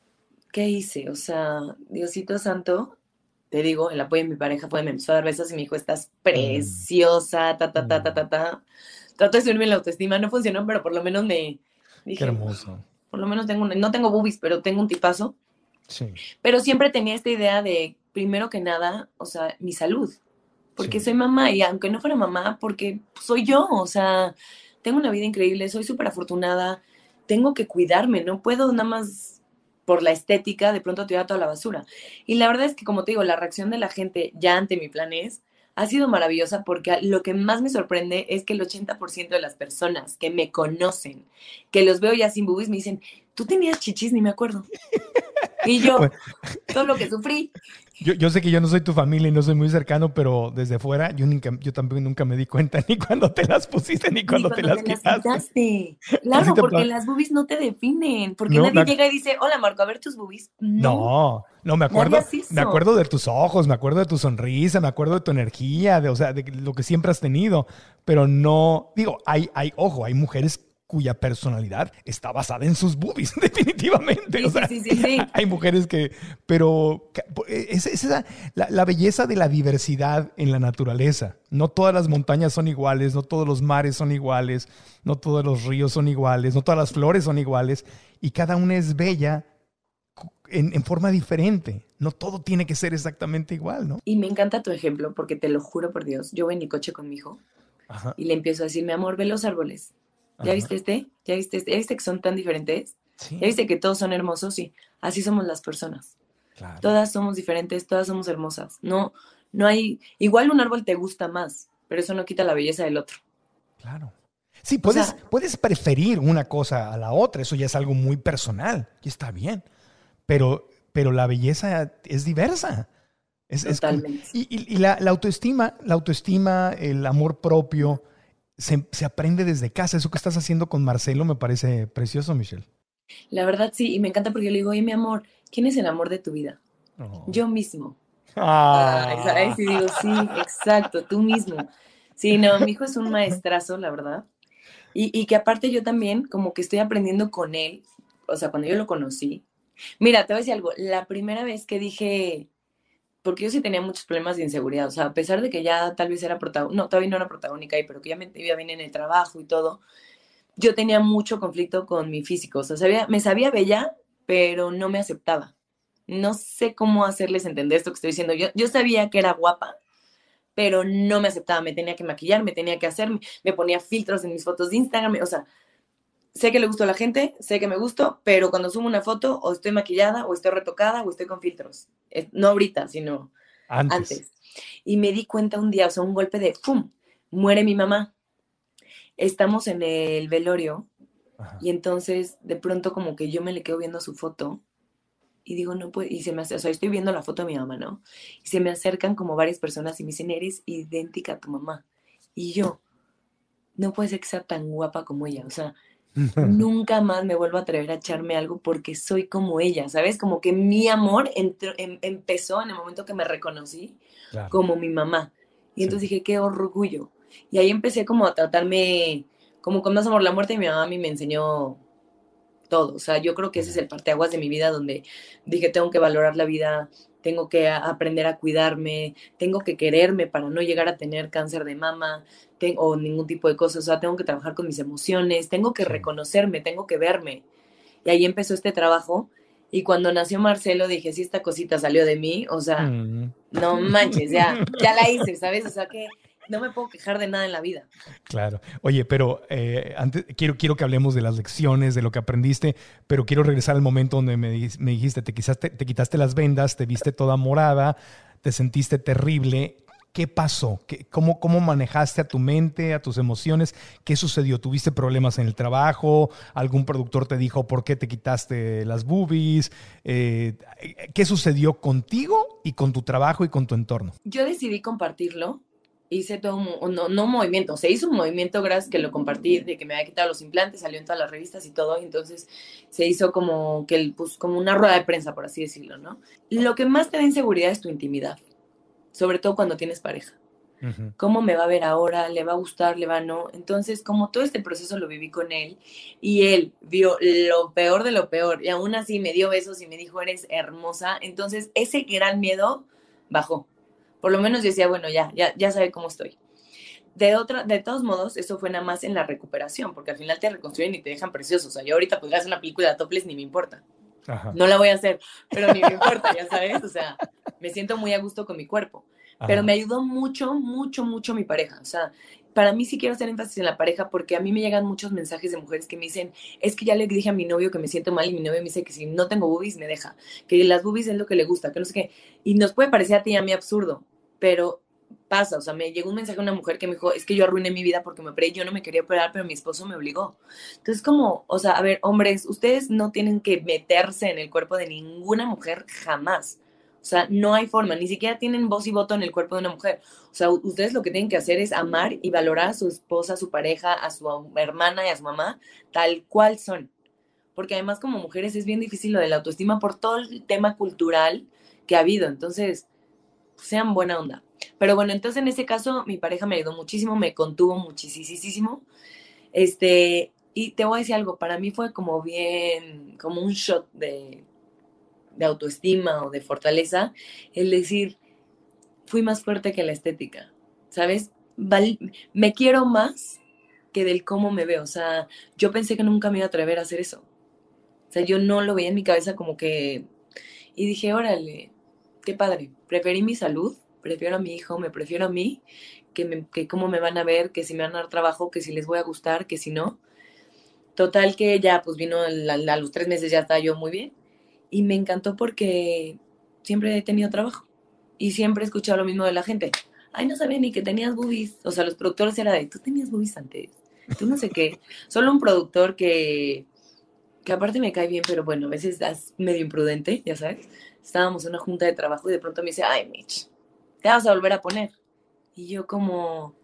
[SPEAKER 5] ¿qué hice? O sea, Diosito Santo, te digo, el apoyo de mi pareja fue, me empezó a dar besos y me dijo, estás preciosa, ta, ta, ta, ta, ta, ta. Trato de subirme la autoestima, no funcionó, pero por lo menos me,
[SPEAKER 3] Qué hermoso.
[SPEAKER 5] Por lo menos tengo no tengo boobies, pero tengo un tipazo. Sí. Pero siempre tenía esta idea de, primero que nada, o sea, mi salud. Porque soy mamá y aunque no fuera mamá, porque soy yo, o sea, tengo una vida increíble, soy súper afortunada, tengo que cuidarme, no puedo nada más por la estética de pronto tirar toda la basura. Y la verdad es que, como te digo, la reacción de la gente ya ante mi plan es, ha sido maravillosa porque lo que más me sorprende es que el 80% de las personas que me conocen, que los veo ya sin boobies, me dicen, tú tenías chichis, ni me acuerdo. Y yo, <laughs> todo lo que sufrí.
[SPEAKER 3] Yo, yo, sé que yo no soy tu familia y no soy muy cercano, pero desde fuera yo, nunca, yo también nunca me di cuenta <laughs> ni cuando te las pusiste ni cuando, te, las quitaste. <laughs>
[SPEAKER 5] Claro, porque las boobies no te definen. Porque nadie llega y dice, hola Marco, a ver tus boobies.
[SPEAKER 3] No, no, me acuerdo. Me acuerdo de tus ojos, me acuerdo de tu sonrisa, me acuerdo de tu energía, de, o sea, de lo que siempre has tenido. Pero no, digo, hay, hay, ojo, hay mujeres cuya personalidad está basada en sus boobies, <laughs> definitivamente. Sí, sí, sí, <laughs> hay mujeres que, pero es, es esa, la, belleza de la diversidad en la naturaleza. No todas las montañas son iguales, no todos los mares son iguales, no todos los ríos son iguales, no todas las flores son iguales, y cada una es bella en, en, forma diferente. No todo tiene que ser exactamente igual, ¿no?
[SPEAKER 5] Y me encanta tu ejemplo, porque te lo juro por Dios, yo voy en mi coche con mi hijo y le empiezo a decir, mi amor, ve los árboles ¿Ya viste este? ¿Ya viste este? ¿Ya viste que son tan diferentes? ¿Ya viste que todos son hermosos? Sí, así somos las personas. Todas somos diferentes, todas somos hermosas. No, no hay, igual un árbol te gusta más, pero eso no quita la belleza del otro.
[SPEAKER 3] Claro. Sí, puedes, puedes preferir una cosa a la otra, eso ya es algo muy personal y está bien, pero, pero la belleza es diversa. Es, Totalmente. y, la, la, autoestima, la autoestima, el amor propio, se, aprende desde casa. Eso que estás haciendo con Marcelo me parece precioso, Michelle.
[SPEAKER 5] La verdad sí, y me encanta porque yo le digo, oye, mi amor, ¿quién es el amor de tu vida? Yo mismo. Ah. sí, digo, sí, exacto, tú mismo. Sí, no, mi hijo es un maestrazo, la verdad. Y, y, que aparte yo también, como que estoy aprendiendo con él, o sea, cuando yo lo conocí. Mira, te voy a decir algo, la primera vez que dije, porque yo sí tenía muchos problemas de inseguridad, o sea, a pesar de que ya tal vez era protagónica, no, todavía no era protagónica ahí, pero que ya me iba bien en el trabajo y todo, yo tenía mucho conflicto con mi físico, o sea, me sabía bella, pero no me aceptaba. No sé cómo hacerles entender esto que estoy diciendo. Yo, yo sabía que era guapa, pero no me aceptaba, me tenía que maquillar, me tenía que hacer, me ponía filtros en mis fotos de Instagram, o sea, sé que le gusto a la gente, sé que me gusto, pero cuando sumo una foto o estoy maquillada o estoy retocada o estoy con filtros. No ahorita, sino antes. Y me di cuenta un día, o sea, un golpe de ¡pum! Muere mi mamá. Estamos en el velorio y entonces de pronto como que yo me le quedo viendo su foto y digo, no puede, y se me hace, o sea, estoy viendo la foto de mi mamá, ¿no? Y se me acercan como varias personas y me dicen, eres idéntica a tu mamá. Y yo, no puede ser que sea tan guapa como ella, o sea, nunca más me vuelvo a atrever a echarme algo porque soy como ella, ¿sabes? Como que mi amor em, empezó en el momento que me reconocí como mi mamá. Y entonces dije, qué orgullo. Y ahí empecé como a tratarme como con más amor. La muerte de mi mamá a mí me enseñó todo. O sea, yo creo que ese es el parteaguas de mi vida donde dije, tengo que valorar la vida, tengo que aprender a cuidarme, tengo que quererme para no llegar a tener cáncer de mama o ningún tipo de cosas. O sea, tengo que trabajar con mis emociones, tengo que reconocerme, tengo que verme. Y ahí empezó este trabajo. Y cuando nació Marcelo dije, si esta cosita salió de mí, o sea, mm. no manches, ya, ya la hice, ¿sabes? O sea que no me puedo quejar de nada en la vida.
[SPEAKER 3] Claro. Oye, pero eh, antes quiero, quiero que hablemos de las lecciones, de lo que aprendiste, pero quiero regresar al momento donde me, dijiste, te, quitaste, te quitaste las vendas, te viste toda morada, te sentiste terrible. ¿Qué pasó? ¿Qué, cómo, ¿Cómo manejaste a tu mente, a tus emociones? ¿Qué sucedió? ¿Tuviste problemas en el trabajo? ¿Algún productor te dijo por qué te quitaste las boobies? Eh, ¿Qué sucedió contigo y con tu trabajo y con tu entorno?
[SPEAKER 5] Yo decidí compartirlo hice todo un, no, no movimiento, se hizo un movimiento gracias que lo compartí, de que me había quitado los implantes, salió en todas las revistas y todo, y entonces se hizo como que pues, como una rueda de prensa, por así decirlo, ¿no? Lo que más te da inseguridad es tu intimidad, sobre todo cuando tienes pareja. ¿Cómo me va a ver ahora? ¿Le va a gustar? ¿Le va a no? Entonces, como todo este proceso lo viví con él y él vio lo peor de lo peor y aún así me dio besos y me dijo, eres hermosa, entonces ese gran miedo bajó. Por lo menos decía, bueno, ya, ya, ya sabe cómo estoy. De, otra, de todos modos, eso fue nada más en la recuperación, porque al final te reconstruyen y te dejan precioso. O sea, yo ahorita podría hacer una película de topless, ni me importa. No la voy a hacer, pero ni me importa, ya sabes. O sea, me siento muy a gusto con mi cuerpo. Pero me ayudó mucho, mucho, mucho mi pareja. O sea, para mí sí quiero hacer énfasis en la pareja porque a mí me llegan muchos mensajes de mujeres que me dicen, es que ya le dije a mi novio que me siento mal y mi novio me dice que si no tengo boobies me deja, que las boobies es lo que le gusta, que no sé qué. Y nos puede parecer a ti y a mí absurdo, pero pasa, o sea, me llegó un mensaje de una mujer que me dijo, es que yo arruiné mi vida porque me operé, yo no me quería operar, pero mi esposo me obligó. Entonces, como, o sea, a ver, hombres, ustedes no tienen que meterse en el cuerpo de ninguna mujer jamás. O sea, no hay forma, ni siquiera tienen voz y voto en el cuerpo de una mujer. O sea, ustedes lo que tienen que hacer es amar y valorar a su esposa, a su pareja, a su hermana y a su mamá, tal cual son. Porque además como mujeres es bien difícil lo de la autoestima por todo el tema cultural que ha habido. Entonces, sean buena onda. Pero bueno, entonces en ese caso mi pareja me ayudó muchísimo, me contuvo muchísimo. Este, y te voy a decir algo, para mí fue como bien, como un shot de, de autoestima o de fortaleza, el decir, fui más fuerte que la estética, ¿sabes? me quiero más que del cómo me veo, o sea, yo pensé que nunca me iba a atrever a hacer eso. O sea, yo no lo veía en mi cabeza como que... Y dije, órale, qué padre, preferí mi salud, prefiero a mi hijo, me prefiero a mí, que, que cómo me van a ver, que si me van a dar trabajo, que si les voy a gustar, que si no. Total que ya, pues vino a, los tres meses ya estaba yo muy bien y me encantó porque siempre he tenido trabajo y siempre he escuchado lo mismo de la gente. Ay, no sabía ni que tenías boobies. O sea, los productores era de, tú tenías boobies antes. Tú no sé qué. Solo un productor que, que aparte me cae bien, pero bueno, a veces es medio imprudente, ya sabes estábamos en una junta de trabajo y de pronto me dice, ay, Mitch, te vas a volver a poner. Y yo como,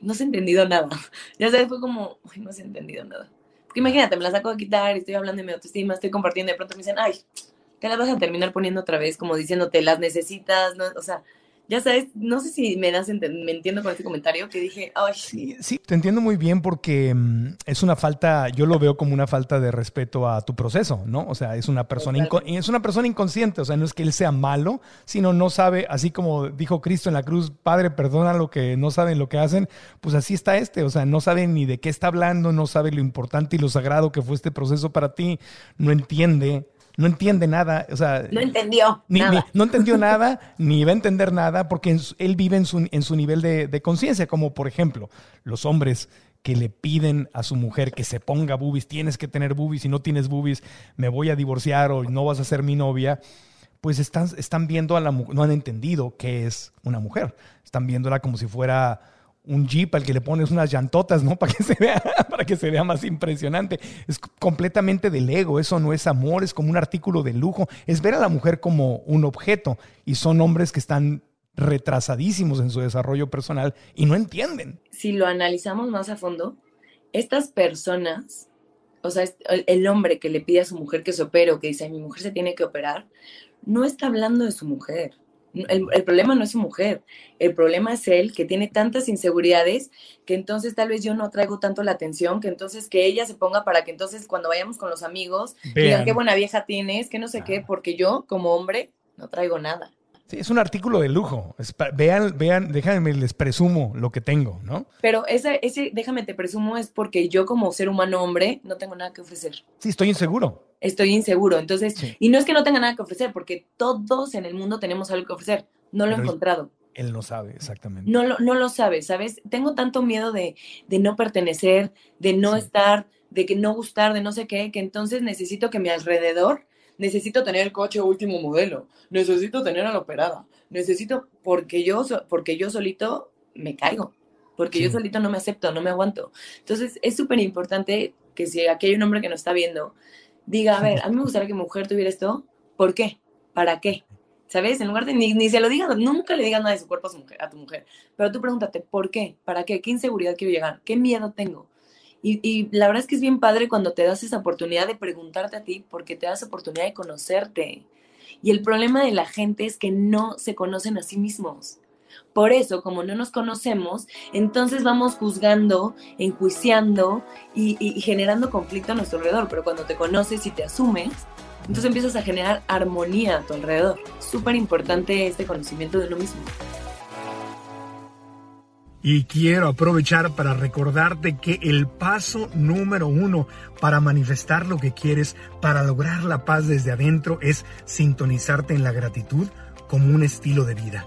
[SPEAKER 5] no se ha entendido nada. <laughs> Ya sabes, fue como, ay, no se ha entendido nada. Imagínate, me la saco a quitar, estoy hablando de mi autoestima, estoy compartiendo, de pronto me dicen, ay, te las vas a terminar poniendo otra vez, como diciéndote, las necesitas, ¿no? O sea, ya sabes, no sé si me das me entiendo con este comentario que dije, ay.
[SPEAKER 3] Sí, sí, te entiendo muy bien porque mm, es una falta, yo lo veo como una falta de respeto a tu proceso, ¿no? O sea, es una persona es una persona inconsciente, o sea, no es que él sea malo, sino no sabe, así como dijo Cristo en la cruz, Padre, perdona lo que no saben lo que hacen, pues así está este, o sea, no sabe ni de qué está hablando, no sabe lo importante y lo sagrado que fue este proceso para ti, no entiende no entiende nada, o sea...
[SPEAKER 5] No entendió
[SPEAKER 3] nada. no entendió <laughs> nada, ni va a entender nada, porque él vive en su, en su nivel de, conciencia, como por ejemplo los hombres que le piden a su mujer que se ponga boobies, tienes que tener boobies, si no tienes boobies me voy a divorciar o no vas a ser mi novia, pues están, están viendo a la mujer, no han entendido qué es una mujer, están viéndola como si fuera un jeep al que le pones unas llantotas, ¿no? <laughs> Para que se vea, para que se vea más impresionante. Es completamente del ego, eso no es amor, es como un artículo de lujo, es ver a la mujer como un objeto y son hombres que están retrasadísimos en su desarrollo personal y no entienden.
[SPEAKER 5] Si lo analizamos más a fondo, estas personas, o sea, el hombre que le pide a su mujer que se opere o que dice, mi mujer se tiene que operar, no está hablando de su mujer el, problema no es su mujer, el problema es él que tiene tantas inseguridades que entonces tal vez yo no traigo tanto la atención, que entonces que ella se ponga para que entonces cuando vayamos con los amigos digan qué buena vieja tienes, que no sé qué, porque yo como hombre no traigo nada.
[SPEAKER 3] Sí, es un artículo de lujo. vean, vean, déjenme, les presumo lo que tengo, ¿no?
[SPEAKER 5] Pero ese, ese, déjame te presumo, es porque yo como ser humano hombre no tengo nada que ofrecer.
[SPEAKER 3] Sí, estoy inseguro.
[SPEAKER 5] Estoy inseguro. Entonces, y no es que no tenga nada que ofrecer, porque todos en el mundo tenemos algo que ofrecer. No lo he encontrado.
[SPEAKER 3] Él no sabe, exactamente.
[SPEAKER 5] No lo, no lo sabe, ¿sabes? Tengo tanto miedo de, de no pertenecer, de no estar, de que no gustar, de no sé qué, que entonces necesito que mi alrededor necesito tener el coche último modelo, necesito tener a la operada, necesito, porque yo, porque yo solito me caigo, porque yo solito no me acepto, no me aguanto. Entonces es súper importante que si aquí hay un hombre que nos está viendo, diga, a ver, a mí me gustaría que mi mujer tuviera esto, ¿por qué? ¿Para qué? ¿Sabes? En lugar de ni, ni se lo digas, nunca le digas nada de su cuerpo a, su mujer, a tu mujer. Pero tú pregúntate, ¿por qué? ¿Para qué? ¿Qué inseguridad quiero llegar? ¿Qué miedo tengo? Y, la verdad es que es bien padre cuando te das esa oportunidad de preguntarte a ti, porque te das oportunidad de conocerte. Y el problema de la gente es que no se conocen a sí mismos. Por eso, como no nos conocemos, entonces vamos juzgando, enjuiciando y, y, generando conflicto a nuestro alrededor. Pero cuando te conoces y te asumes, entonces empiezas a generar armonía a tu alrededor. Súper importante este conocimiento de uno mismo.
[SPEAKER 3] Y quiero aprovechar para recordarte que el paso número uno para manifestar lo que quieres, para lograr la paz desde adentro, es sintonizarte en la gratitud como un estilo de vida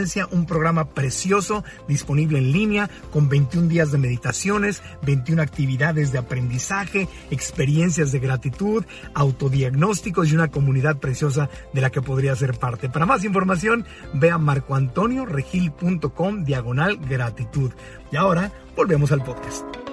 [SPEAKER 3] un programa precioso disponible en línea con 21 días de meditaciones, 21 actividades de aprendizaje, experiencias de gratitud, autodiagnósticos y una comunidad preciosa de la que podría ser parte. Para más información, ve a marcoantonioregil.com diagonal gratitud. Y ahora volvemos al podcast.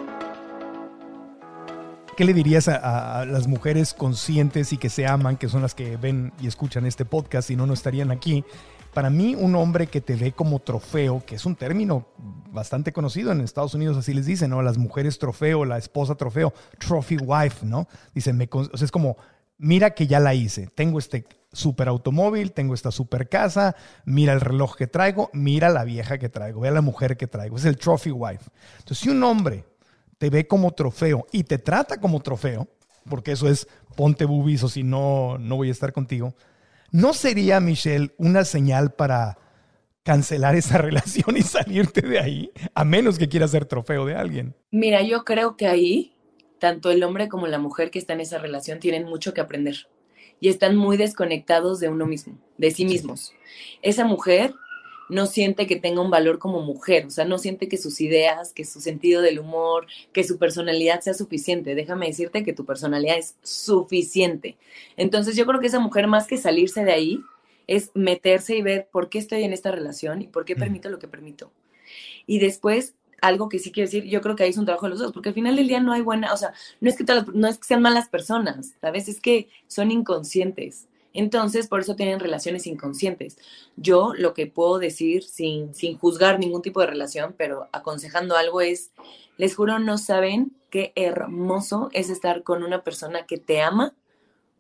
[SPEAKER 3] ¿Qué le dirías a, las mujeres conscientes y que se aman, que son las que ven y escuchan este podcast y no, no estarían aquí? Para mí, un hombre que te ve como trofeo, que es un término bastante conocido en Estados Unidos, así les dicen, ¿no? Las mujeres trofeo, la esposa trofeo, trophy wife, ¿no? Dicen, me, o sea, es como, mira que ya la hice, tengo este super automóvil, tengo esta super casa, mira el reloj que traigo, mira la vieja que traigo, ve a la mujer que traigo, es el trophy wife. Entonces, si un hombre te ve como trofeo y te trata como trofeo, porque eso es ponte boobies o si no, no voy a estar contigo, ¿No sería, Michelle, una señal para cancelar esa <laughs> relación y salirte de ahí, a menos que quieras ser trofeo de alguien?
[SPEAKER 5] Mira, yo creo que ahí, tanto el hombre como la mujer que está en esa relación tienen mucho que aprender y están muy desconectados de uno mismo, de sí mismos. Esa mujer no siente que tenga un valor como mujer, o sea, no siente que sus ideas, que su sentido del humor, que su personalidad sea suficiente. Déjame decirte que tu personalidad es suficiente. Entonces yo creo que esa mujer más que salirse de ahí es meterse y ver por qué estoy en esta relación y por qué permito lo que permito. Y después algo que sí quiero decir, yo creo que ahí es un trabajo de los dos, porque al final del día no hay buena, o sea, no es que, no es que sean malas personas, ¿sabes? Es que son inconscientes. Entonces, por eso tienen relaciones inconscientes. Yo lo que puedo decir sin, sin juzgar ningún tipo de relación, pero aconsejando algo es, les juro, no saben qué hermoso es estar con una persona que te ama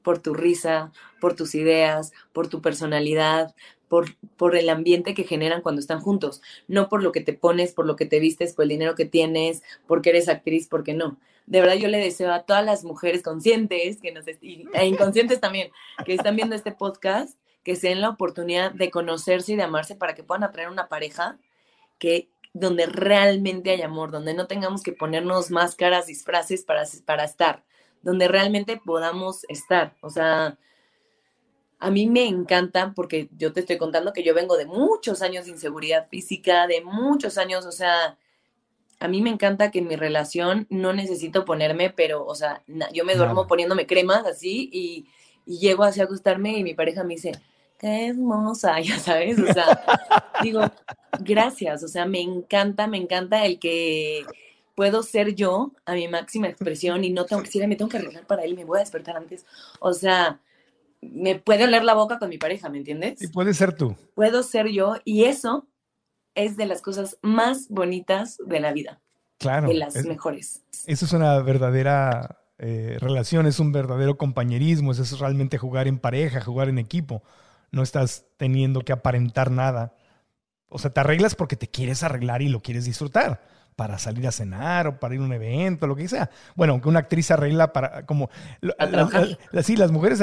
[SPEAKER 5] por tu risa, por tus ideas, por tu personalidad, por, por el ambiente que generan cuando están juntos, no por lo que te pones, por lo que te vistes, por el dinero que tienes, porque eres actriz, porque no. De verdad yo le deseo a todas las mujeres conscientes que nos, e inconscientes también, que están viendo este podcast, que se den la oportunidad de conocerse y de amarse para que puedan atraer una pareja que donde realmente hay amor, donde no tengamos que ponernos máscaras, disfraces para, para estar, donde realmente podamos estar. O sea, a mí me encanta porque yo te estoy contando que yo vengo de muchos años de inseguridad física, de muchos años, o sea, a mí me encanta que en mi relación no necesito ponerme, pero, o sea, yo me duermo poniéndome cremas así y, y llego así a acostarme y mi pareja me dice, qué hermosa, <laughs> ya sabes, o sea, digo, gracias, o sea, me encanta, me encanta el que puedo ser yo a mi máxima expresión y no tengo que decir, me tengo que arreglar para él, me voy a despertar antes, o sea, me puede oler la boca con mi pareja, ¿me entiendes?
[SPEAKER 3] Y puede ser tú.
[SPEAKER 5] Puedo ser yo y eso es de las cosas más bonitas de la vida.
[SPEAKER 3] Claro.
[SPEAKER 5] De las mejores.
[SPEAKER 3] Eso es una verdadera eh, relación, es un verdadero compañerismo, eso es realmente jugar en pareja, jugar en equipo. No estás teniendo que aparentar nada. O sea, te arreglas porque te quieres arreglar y lo quieres disfrutar para salir a cenar o para ir a un evento, lo que sea. Bueno, aunque una actriz arregla para como sí, las mujeres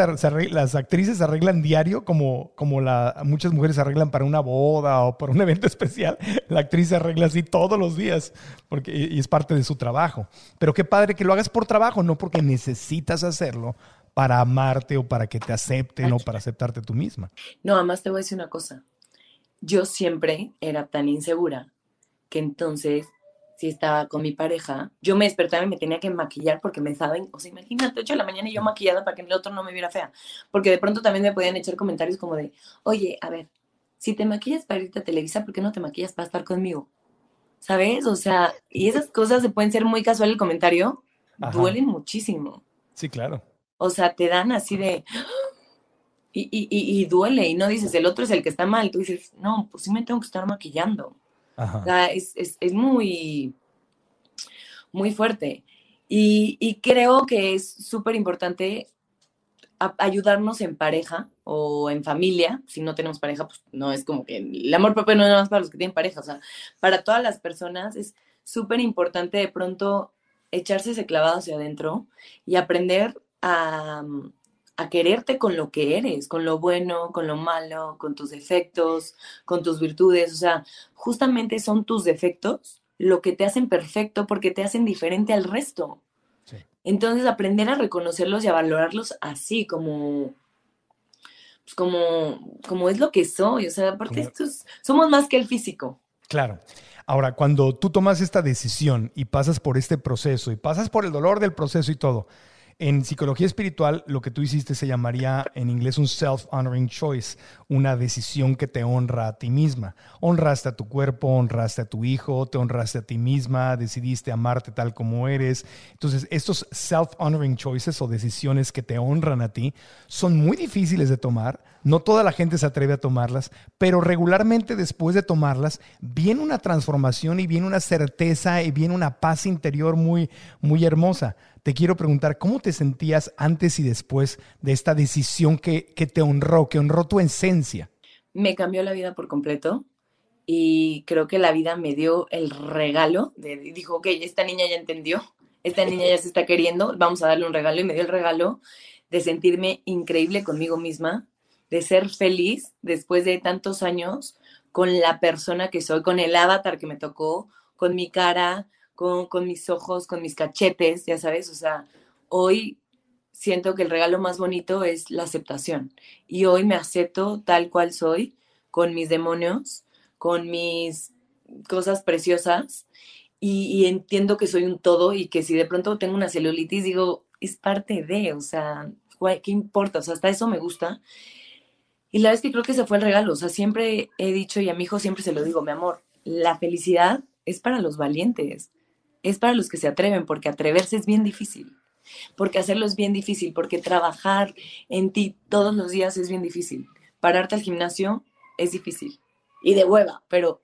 [SPEAKER 3] las actrices arreglan diario como como la muchas mujeres arreglan para una boda o para un <laughs> evento especial. La actriz arregla así todos los días porque y es parte de su trabajo. Pero qué padre que lo hagas por trabajo, no porque necesitas hacerlo para amarte o para que te acepten o para aceptarte tú misma.
[SPEAKER 5] No, además te voy a decir una cosa. Yo siempre era tan insegura que entonces si estaba con mi pareja, yo me despertaba y me tenía que maquillar porque me saben, o sea, imagínate, 8 de la mañana y yo maquillada para que el otro no me viera fea. Porque de pronto también me podían echar comentarios como de, oye, a ver, si te maquillas para irte a Televisa, ¿por qué no te maquillas para estar conmigo? ¿Sabes? O sea, y esas cosas se pueden ser muy casual el comentario, duelen muchísimo.
[SPEAKER 3] Sí, claro.
[SPEAKER 5] O sea, te dan así de... Y, y, y, y duele, y no dices, el otro es el que está mal, tú dices, no, pues sí me tengo que estar maquillando es, muy, muy fuerte. Y, creo que es súper importante ayudarnos en pareja o en familia. Si no tenemos pareja, pues no es como que el amor propio no es nada más para los que tienen pareja. O sea, para todas las personas es súper importante de pronto echarse ese clavado hacia adentro y aprender a, a quererte con lo que eres, con lo bueno, con lo malo, con tus defectos, con tus virtudes. O sea, justamente son tus defectos lo que te hacen perfecto porque te hacen diferente al resto. Entonces, aprender a reconocerlos y a valorarlos así, como, pues como, como es lo que soy. O sea, aparte, estos, somos más que el físico.
[SPEAKER 3] Claro. Ahora, cuando tú tomas esta decisión y pasas por este proceso y pasas por el dolor del proceso y todo, en psicología espiritual, lo que tú hiciste se llamaría en inglés un self-honoring choice, una decisión que te honra a ti misma. Honraste a tu cuerpo, honraste a tu hijo, te honraste a ti misma, decidiste amarte tal como eres. Entonces, estos self-honoring choices o decisiones que te honran a ti son muy difíciles de tomar. No toda la gente se atreve a tomarlas, pero regularmente después de tomarlas viene una transformación y viene una certeza y viene una paz interior muy, muy hermosa te quiero preguntar, ¿cómo te sentías antes y después de esta decisión que, te honró, que honró tu esencia?
[SPEAKER 5] Me cambió la vida por completo y creo que la vida me dio el regalo, de, dijo, ok, esta niña ya entendió, esta niña ya se está queriendo, vamos a darle un regalo y me dio el regalo de sentirme increíble conmigo misma, de ser feliz después de tantos años con la persona que soy, con el avatar que me tocó, con mi cara, con, mis ojos, con mis cachetes, ya sabes, o sea, hoy siento que el regalo más bonito es la aceptación. Y hoy me acepto tal cual soy, con mis demonios, con mis cosas preciosas, y, entiendo que soy un todo y que si de pronto tengo una celulitis, digo, es parte de, o sea, ¿qué importa? O sea, hasta eso me gusta. Y la vez que creo que ese fue el regalo, o sea, siempre he dicho y a mi hijo siempre se lo digo, mi amor, la felicidad es para los valientes es para los que se atreven, porque atreverse es bien difícil, porque hacerlo es bien difícil, porque trabajar en ti todos los días es bien difícil. Pararte al gimnasio es difícil y de hueva, pero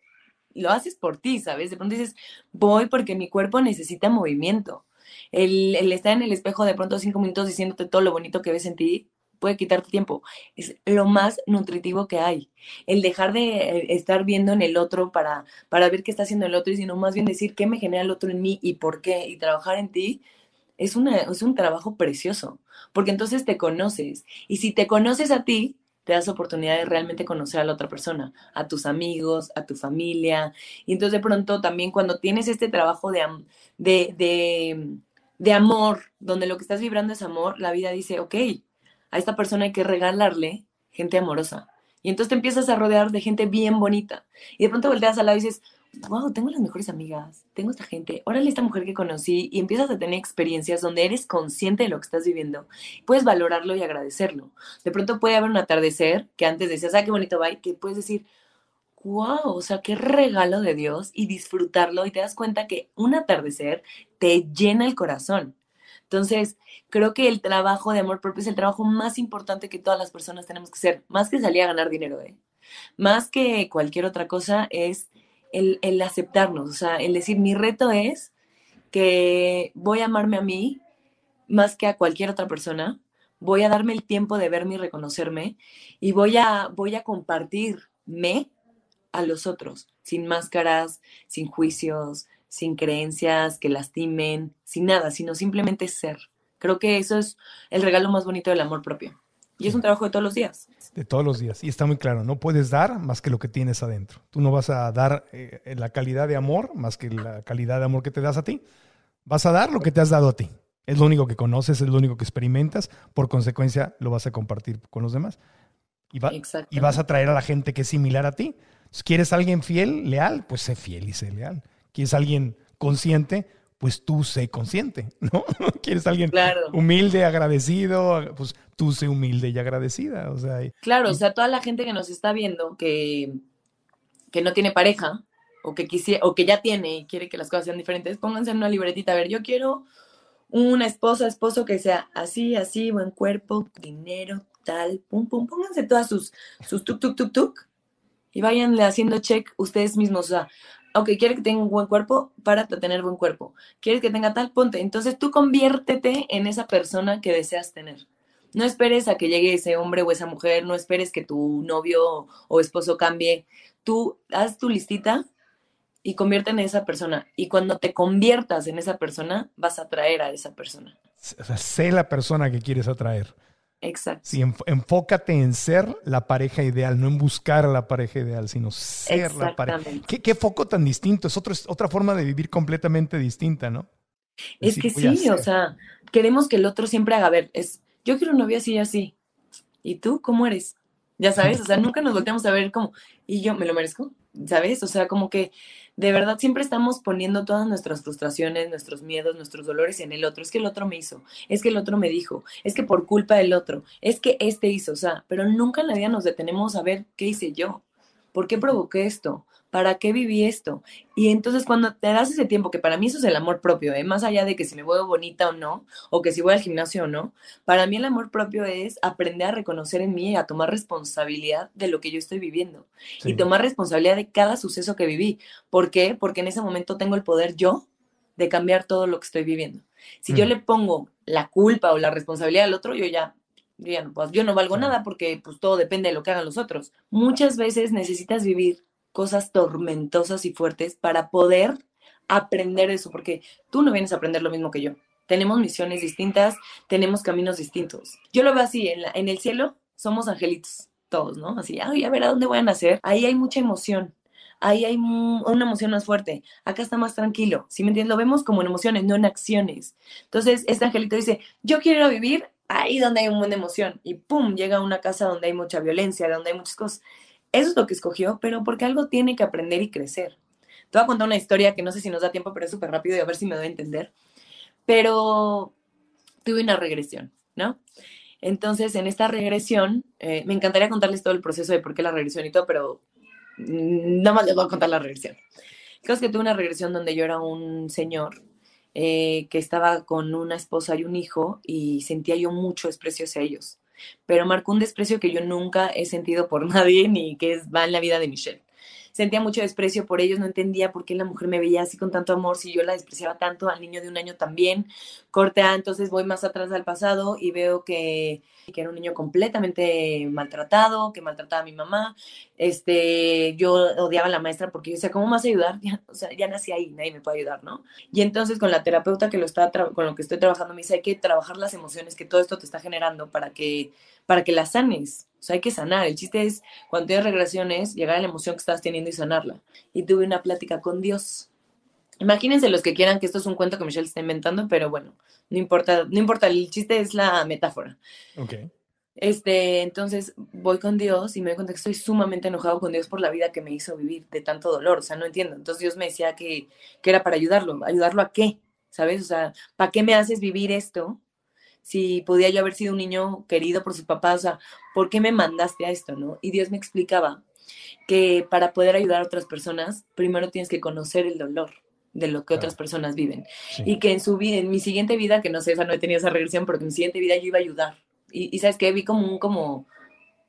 [SPEAKER 5] lo haces por ti, ¿sabes? De pronto dices, voy porque mi cuerpo necesita movimiento. El, el estar en el espejo de pronto cinco minutos diciéndote todo lo bonito que ves en ti, puede quitarte tiempo. Es lo más nutritivo que hay. El dejar de eh, estar viendo en el otro para, para ver qué está haciendo el otro y sino más bien decir qué me genera el otro en mí y por qué y trabajar en ti. Es, una, es un trabajo precioso, porque entonces te conoces. Y si te conoces a ti, te das oportunidad de realmente conocer a la otra persona, a tus amigos, a tu familia. Y entonces de pronto también cuando tienes este trabajo de, de, de, de amor, donde lo que estás vibrando es amor, la vida dice, ok, a esta persona hay que regalarle gente amorosa. Y entonces te empiezas a rodear de gente bien bonita. Y de pronto volteas al lado y dices, wow, tengo las mejores amigas, tengo esta gente, órale esta mujer que conocí y empiezas a tener experiencias donde eres consciente de lo que estás viviendo. Puedes valorarlo y agradecerlo. De pronto puede haber un atardecer que antes decías, ah, qué bonito va, y que puedes decir, wow, o sea, qué regalo de Dios y disfrutarlo y te das cuenta que un atardecer te llena el corazón. Entonces, creo que el trabajo de amor propio es el trabajo más importante que todas las personas tenemos que hacer, más que salir a ganar dinero, ¿eh? Más que cualquier otra cosa, es el, el aceptarnos, o sea, el decir, mi reto es que voy a amarme a mí más que a cualquier otra persona, voy a darme el tiempo de verme y reconocerme y voy a, voy a compartirme a los otros, sin máscaras, sin juicios, sin creencias que lastimen, sin nada, sino simplemente ser. Creo que eso es el regalo más bonito del amor propio. Y es un trabajo de todos los días.
[SPEAKER 3] De todos los días. Y está muy claro, no puedes dar más que lo que tienes adentro. Tú no vas a dar eh, la calidad de amor más que la calidad de amor que te das a ti. Vas a dar lo que te has dado a ti. Es lo único que conoces, es lo único que experimentas. Por consecuencia, lo vas a compartir con los demás. Y, y vas a traer a la gente que es similar a ti. Si quieres alguien fiel, leal, pues sé fiel y sé leal. ¿Quieres alguien consciente? Pues tú sé consciente, <laughs> ¿no? ¿Quieres alguien humilde, agradecido? Pues tú sé humilde y agradecida. O sea,
[SPEAKER 5] claro, o sea, toda la gente que nos está viendo que, que no tiene pareja o que, quisiera, o que ya tiene y quiere que las cosas sean diferentes, pónganse en una libretita. A ver, yo quiero una esposa, esposo que sea así, así, buen cuerpo, dinero, tal, pum, pum. Pónganse todas sus, sus tuk, tuk, tuk, tuk y váyanle haciendo check ustedes mismos. O sea, ok, quieres que tenga un buen cuerpo, para tener buen cuerpo. Quieres que tenga tal, ponte. Entonces tú conviértete en esa persona que deseas tener. No esperes a que llegue ese hombre o esa mujer, no esperes que tu novio o esposo cambie. Tú haz tu listita y convierte en esa persona. Y cuando te conviertas en esa persona, vas a atraer a esa persona.
[SPEAKER 3] Sé la persona que quieres atraer.
[SPEAKER 5] Exacto.
[SPEAKER 3] Sí, enfócate en ser la pareja ideal, no en buscar a la pareja ideal, sino ser la pareja. ¿Qué, ¿Qué, foco tan distinto? Es, otro, otra forma de vivir completamente distinta, ¿no?
[SPEAKER 5] Es, que sí, o sea, queremos que el otro siempre haga, ver, es, yo quiero un novio así y así. ¿Y tú cómo eres? Ya sabes, o sea, nunca nos volteamos a ver como, ¿y yo me lo merezco? ¿Sabes? O sea, como que de verdad siempre estamos poniendo todas nuestras frustraciones, nuestros miedos, nuestros dolores en el otro. Es que el otro me hizo, es que el otro me dijo, es que por culpa del otro, es que este hizo, o sea, pero nunca en la vida nos detenemos a ver qué hice yo, por qué provoqué esto, ¿para qué viví esto? Y entonces cuando te das ese tiempo, que para mí eso es el amor propio, ¿eh? más allá de que si me veo bonita o no, o que si voy al gimnasio o no, para mí el amor propio es aprender a reconocer en mí y a tomar responsabilidad de lo que yo estoy viviendo y tomar responsabilidad de cada suceso que viví. ¿Por qué? Porque en ese momento tengo el poder yo de cambiar todo lo que estoy viviendo. Si yo mm. le pongo la culpa o la responsabilidad al otro, yo ya yo, no, pues, yo no valgo nada porque pues todo depende de lo que hagan los otros. Muchas veces necesitas vivir cosas tormentosas y fuertes para poder aprender eso, porque tú no vienes a aprender lo mismo que yo. Tenemos misiones distintas, tenemos caminos distintos. Yo lo veo así, en, el cielo somos angelitos, todos, ¿no? Así, ay, a ver a dónde voy a nacer. Ahí hay mucha emoción, ahí hay una emoción más fuerte, acá está más tranquilo, ¿sí me entiendes? Lo vemos como en emociones, no en acciones. Entonces, este angelito dice, yo quiero vivir ahí donde hay un buen emoción, y pum, llega a una casa donde hay mucha violencia, donde hay muchas cosas. Eso es lo que escogió, pero porque algo tiene que aprender y crecer. Te voy a contar una historia que no sé si nos da tiempo, pero es súper rápido y a ver si me doy a entender. Pero tuve una regresión, ¿no? Entonces, en esta regresión, eh, me encantaría contarles todo el proceso de por qué la regresión y todo, pero nada más les voy a contar la regresión. Creo que tuve una regresión donde yo era un señor eh, que estaba con una esposa y un hijo y sentía yo mucho desprecio hacia ellos pero marcó un desprecio que yo nunca he sentido por <laughs> nadie ni que es, va en la vida de Michelle. Sentía mucho desprecio por ellos, no entendía por qué la mujer me veía así con tanto amor, si yo la despreciaba tanto, al niño de un año también. Corte A, entonces voy más atrás al pasado y veo que, que era un niño completamente maltratado, que maltrataba a mi mamá. Este, yo odiaba a la maestra porque yo decía, ¿cómo me vas a ayudar? Ya, o sea, ya nací ahí, nadie me puede ayudar, ¿no? Y entonces con la terapeuta que lo está con lo que estoy trabajando me dice, hay que trabajar las emociones que todo esto te está generando para que para que las sanes. O sea, hay que sanar. El chiste es, cuando tienes regresiones, llegar a la emoción que estás teniendo y sanarla. Y tuve una plática con Dios. Imagínense los que quieran que esto es un cuento que Michelle está inventando, pero bueno, no importa, no importa, el chiste es la metáfora.
[SPEAKER 3] Ok.
[SPEAKER 5] Este, entonces voy con Dios y me doy cuenta que estoy sumamente enojado con Dios por la vida que me hizo vivir de tanto dolor, o sea, no entiendo. Entonces Dios me decía que, que era para ayudarlo, ayudarlo a qué, ¿sabes? O sea, ¿para qué me haces vivir esto si podía yo haber sido un niño querido por sus papás, o sea, ¿por qué me mandaste a esto, no? Y Dios me explicaba que para poder ayudar a otras personas, primero tienes que conocer el dolor de lo que otras personas viven. Y que en su vida, en mi siguiente vida, que no sé, esa no he tenido esa regresión, porque en mi siguiente vida yo iba a ayudar. Y, y sabes que vi como un, como,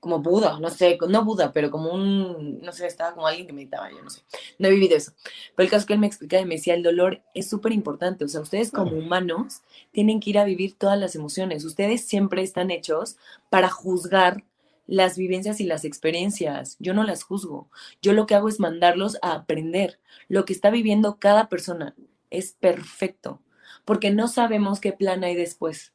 [SPEAKER 5] como Buda, no sé, no Buda, pero como un, no sé, estaba como alguien que meditaba, yo no sé, no he vivido eso. Pero el caso que él me explicaba y me decía, el dolor es súper importante, o sea, ustedes como humanos tienen que ir a vivir todas las emociones, ustedes siempre están hechos para juzgar las vivencias y las experiencias, yo no las juzgo, yo lo que hago es mandarlos a aprender, lo que está viviendo cada persona es perfecto, porque no sabemos qué plan hay después,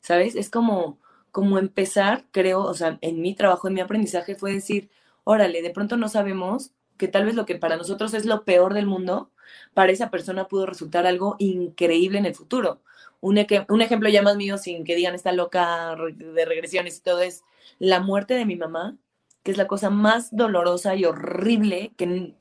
[SPEAKER 5] ¿sabes? Es como como empezar, creo, o sea, en mi trabajo, en mi aprendizaje fue decir, órale, de pronto no sabemos que tal vez lo que para nosotros es lo peor del mundo, para esa persona pudo resultar algo increíble en el futuro. Un, un ejemplo ya más mío, sin que digan esta loca de regresiones y todo, es la muerte de mi mamá, que es la cosa más dolorosa y horrible que,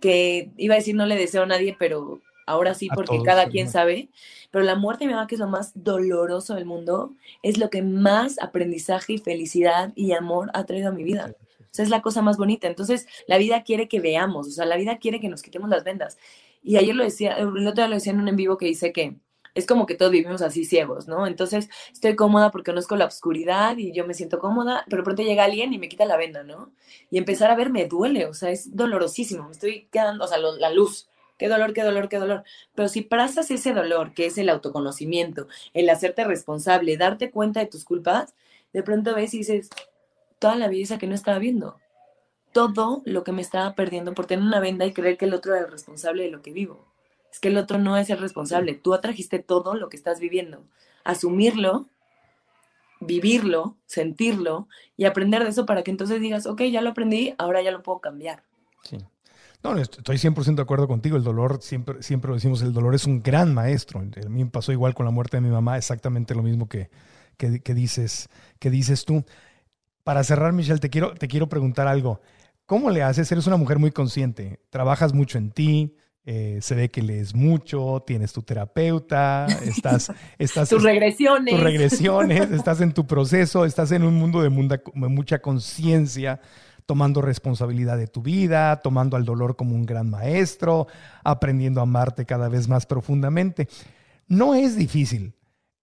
[SPEAKER 5] que iba a decir no le deseo a nadie, pero ahora sí, porque cada quien sabe, pero la muerte de mi mamá, que es lo más doloroso del mundo, es lo que más aprendizaje y felicidad y amor ha traído a mi vida. O sea, es la cosa más bonita. Entonces, la vida quiere que veamos, o sea, la vida quiere que nos quitemos las vendas. Y ayer lo decía, el otro día lo decía en un en vivo que dice que es como que todos vivimos así ciegos, ¿no? Entonces estoy cómoda porque conozco la oscuridad y yo me siento cómoda, pero pronto llega alguien y me quita la venda, ¿no? Y empezar a ver me duele, o sea, es dolorosísimo, me estoy quedando, o sea, la luz, qué dolor, qué dolor, qué dolor. Pero si pasas ese dolor, que es el autoconocimiento, el hacerte responsable, darte cuenta de tus culpas, de pronto ves y dices, toda la belleza que no estaba viendo, todo lo que me estaba perdiendo por tener una venda y creer que el otro era el responsable de lo que vivo. Es que el otro no es el responsable, tú atrajiste todo lo que estás viviendo. Asumirlo, vivirlo, sentirlo y aprender de eso para que entonces digas, ok, ya lo aprendí, ahora ya lo puedo cambiar.
[SPEAKER 3] Sí. No, estoy 100% de acuerdo contigo. El dolor, siempre, siempre lo decimos, el dolor es un gran maestro. A mí me pasó igual con la muerte de mi mamá, exactamente lo mismo que, que, dices, que dices tú. Para cerrar, Michelle, te quiero, te quiero preguntar algo. ¿Cómo le haces? Eres una mujer muy consciente, trabajas mucho en ti, eh, se ve que lees mucho, tienes tu terapeuta, estás... <laughs> estás
[SPEAKER 5] tus regresiones.
[SPEAKER 3] Tus regresiones, estás en tu proceso, estás en un mundo de mucha conciencia tomando responsabilidad de tu vida, tomando al dolor como un gran maestro, aprendiendo a amarte cada vez más profundamente. No es difícil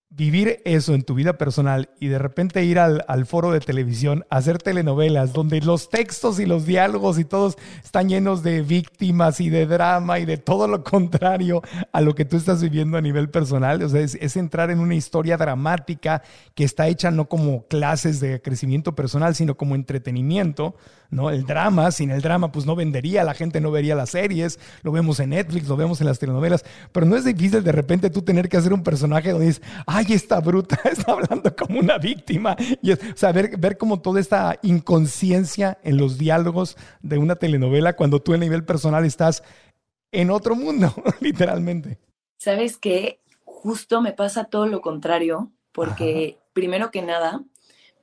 [SPEAKER 3] vivir eso en tu vida personal y de repente ir al, foro de televisión a hacer telenovelas donde los textos y los diálogos y todos están llenos de víctimas y de drama y de todo lo <laughs> contrario a lo que tú estás viviendo a nivel personal. O sea, es, es entrar en una historia dramática que está hecha no como clases de crecimiento personal, sino como entretenimiento ¿no? El drama, sin el drama, pues no vendería, la gente no vería las series, lo vemos en Netflix, lo vemos en las telenovelas, pero no es difícil de repente tú tener que hacer un personaje donde dices, ay, esta bruta <laughs> está hablando como una víctima, y o sea, ver, ver como toda esta inconsciencia en los diálogos de una telenovela cuando tú a nivel personal estás en otro mundo, <laughs> literalmente.
[SPEAKER 5] ¿Sabes qué? Justo me pasa todo lo contrario, porque primero que nada,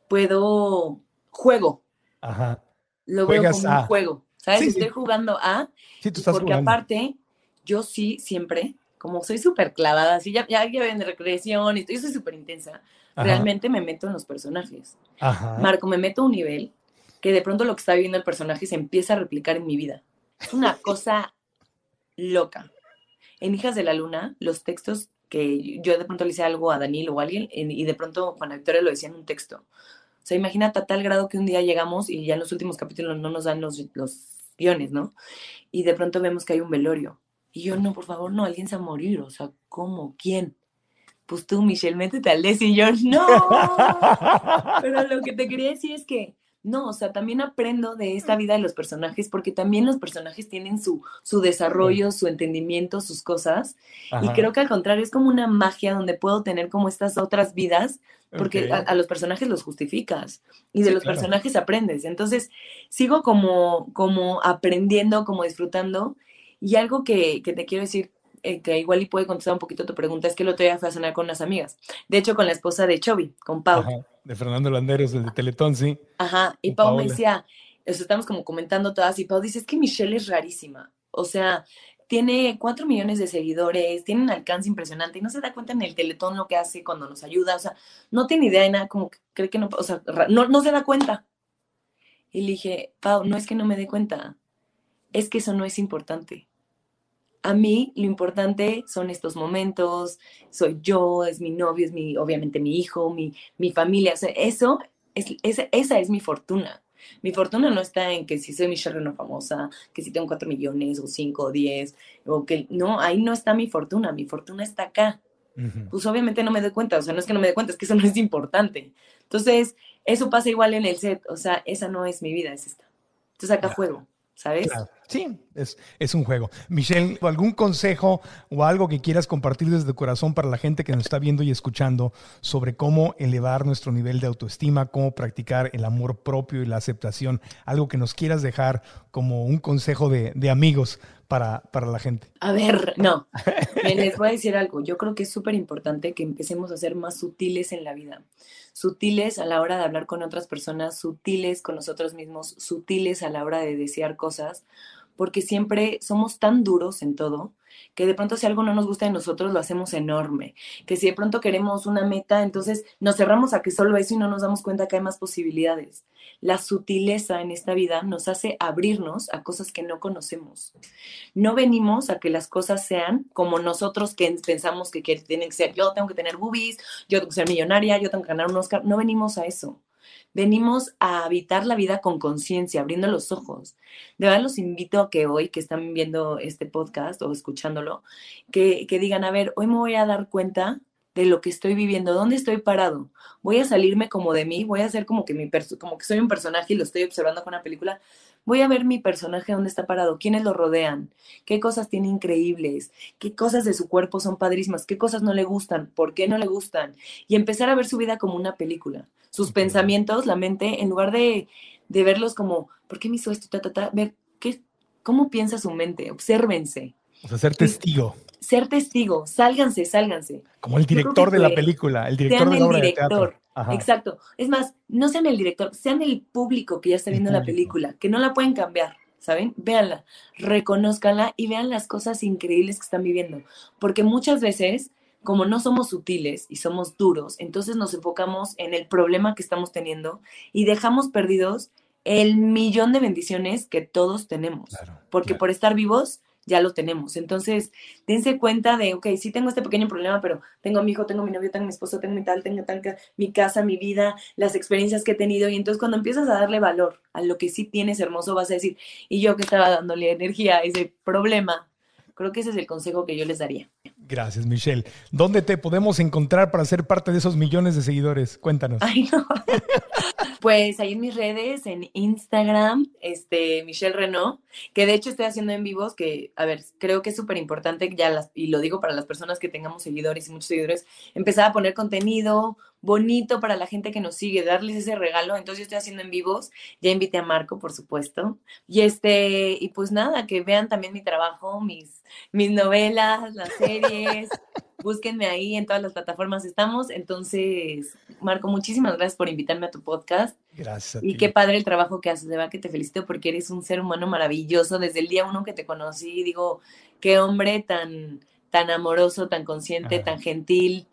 [SPEAKER 5] puedo, juego. Ajá lo veo como un juego, ¿sabes? Estoy jugando a, sí, tú estás porque aparte, yo sí siempre, como soy súper clavada, así ya, ya, ya en regresión, y yo soy súper intensa, realmente me meto en los personajes. Marco, me meto a un nivel que de pronto lo que está viviendo el personaje se empieza a replicar en mi vida. Es una <laughs> cosa loca. En Hijas de la Luna, los textos que yo de pronto le hice algo a Daniel o a alguien, y de pronto Juana Victoria lo decía en un texto. O sea, imagínate a tal grado que un día llegamos y ya en los últimos capítulos no nos dan los, los cuestiones, ¿no? Y de pronto vemos que hay un velorio. Y yo, no, por favor, no, alguien se va a morir. O sea, ¿cómo? ¿Quién? Pues tú, Michelle, métete al des y yo, no. <laughs> Pero lo que te quería decir es que no, o sea, también aprendo de esta vida de los personajes porque también los personajes tienen su, su desarrollo, su entendimiento, sus cosas. Y creo que al contrario es como una magia donde puedo tener como estas otras vidas porque a, los personajes los justificas y de los personajes aprendes. Entonces, sigo como, como aprendiendo, como disfrutando. Y algo que, que te quiero decir, eh, que igual y puede contestar un poquito tu pregunta, es que el otro día fui a cenar con unas amigas. De hecho, con la esposa de Chovy, con Pau
[SPEAKER 3] de Fernando Landeros, el de Teletón, sí.
[SPEAKER 5] Ajá, y Pau me decía, estamos como comentando todas, y Pau dice, es que Michelle es rarísima. O sea, tiene cuatro millones de seguidores, tiene un alcance impresionante y no se da cuenta en el Teletón lo que hace cuando nos ayuda. O sea, no tiene idea de nada, como que cree que no, o sea, no, no se da cuenta. Y le dije, Pau, no es que no me dé cuenta, es que eso no es importante a mí lo importante son estos momentos, soy yo, es mi novio, es mi, obviamente mi hijo, mi, mi familia, eso, es, esa es mi fortuna. Mi fortuna no está en que si soy Michelle Reno famosa, que si tengo cuatro millones o cinco o diez, o que no, ahí no está mi fortuna, mi fortuna está acá. Pues obviamente no me doy cuenta, o sea, no es que no me doy cuenta, es que eso no es importante. Entonces, eso pasa igual en el set, o sea, esa no es mi vida, es esta. Entonces acá juego. ¿sabes?
[SPEAKER 3] Sí, es, es, un juego. Michelle, ¿algún consejo o algo que quieras compartir desde el corazón para la gente que nos está viendo y escuchando sobre cómo elevar nuestro nivel de autoestima, cómo practicar el amor propio y la aceptación? Algo que nos quieras dejar como un consejo de, de amigos para, para, la gente.
[SPEAKER 5] A ver, no. <laughs> les voy a decir algo. Yo creo que es súper importante que empecemos a ser más sutiles en la vida sutiles a la hora de hablar con otras personas, sutiles con nosotros mismos, sutiles a la hora de desear cosas, porque siempre somos tan duros en todo que de pronto si algo no nos gusta de nosotros lo hacemos enorme, que si de pronto queremos una meta, entonces nos cerramos a que solo eso y no nos damos cuenta que hay más posibilidades. La sutileza en esta vida nos hace abrirnos a cosas que no conocemos. No venimos a que las cosas sean como nosotros que pensamos que tienen que ser. Yo tengo que tener boobies, yo tengo que ser millonaria, yo tengo que ganar un Oscar. No venimos a eso venimos a habitar la vida con conciencia, abriendo los ojos. De verdad los invito a que hoy que están viendo este podcast o escuchándolo, que, que digan, a ver, hoy me voy a dar cuenta de lo que estoy viviendo, dónde estoy parado. Voy a salirme como de mí, voy a hacer como que mi como que soy un personaje y lo estoy observando con una película. Voy a ver mi personaje dónde está parado, quiénes lo rodean, qué cosas tiene increíbles, qué cosas de su cuerpo son padrísimas, qué cosas no le gustan, por qué no le gustan y empezar a ver su vida como una película. Sus pensamientos, la mente, en lugar de, de verlos como, ¿por qué me hizo esto? ver qué, cómo piensa su mente, obsérvense.
[SPEAKER 3] O sea, ser testigo
[SPEAKER 5] ser testigo, sálganse, sálganse.
[SPEAKER 3] Como el director de la película, el director de la obra de teatro.
[SPEAKER 5] Exacto. Es más, no sean el director, sean el público que ya está viendo la película, que no la pueden cambiar, ¿saben? Véanla, reconózcanla y vean las cosas increíbles que están viviendo. Porque muchas veces, como no somos sutiles y somos duros, entonces nos enfocamos en el problema que estamos teniendo y dejamos perdidos el millón de bendiciones que todos tenemos. porque por estar vivos ya lo tenemos. Entonces, dense cuenta de, ok, sí tengo este pequeño problema, pero tengo a mi hijo, tengo mi novio, tengo mi esposo, tengo mi tal, tengo tal, mi casa, mi vida, las experiencias que he tenido. Y entonces cuando empiezas a darle valor a lo que sí tienes hermoso, vas a decir, y yo que estaba dándole energía a ese problema, creo que ese es el consejo que yo les daría.
[SPEAKER 3] Gracias, Michelle. ¿Dónde te podemos encontrar para ser parte de esos millones de seguidores? Cuéntanos.
[SPEAKER 5] Ay, no. <laughs> pues ahí en mis redes, en Instagram, este, Michelle Renault, que de hecho estoy haciendo en vivos, que, a ver, creo que es súper importante, ya las, y lo digo para las personas que tengamos seguidores y muchos seguidores, empezar a poner contenido bonito para la gente que nos sigue, darles ese regalo. Entonces yo estoy haciendo en vivos, ya invité a Marco, por supuesto. Y este, y pues nada, que vean también mi trabajo, mis, mis novelas, las series. Búsquenme ahí en todas las plataformas estamos. Entonces, Marco, muchísimas gracias por invitarme a tu podcast.
[SPEAKER 3] Gracias.
[SPEAKER 5] y qué padre el trabajo que haces, de verdad que te felicito porque eres un ser humano maravilloso. Desde el día uno que te conocí, digo, qué hombre tan, tan amoroso, tan consciente, tan gentil,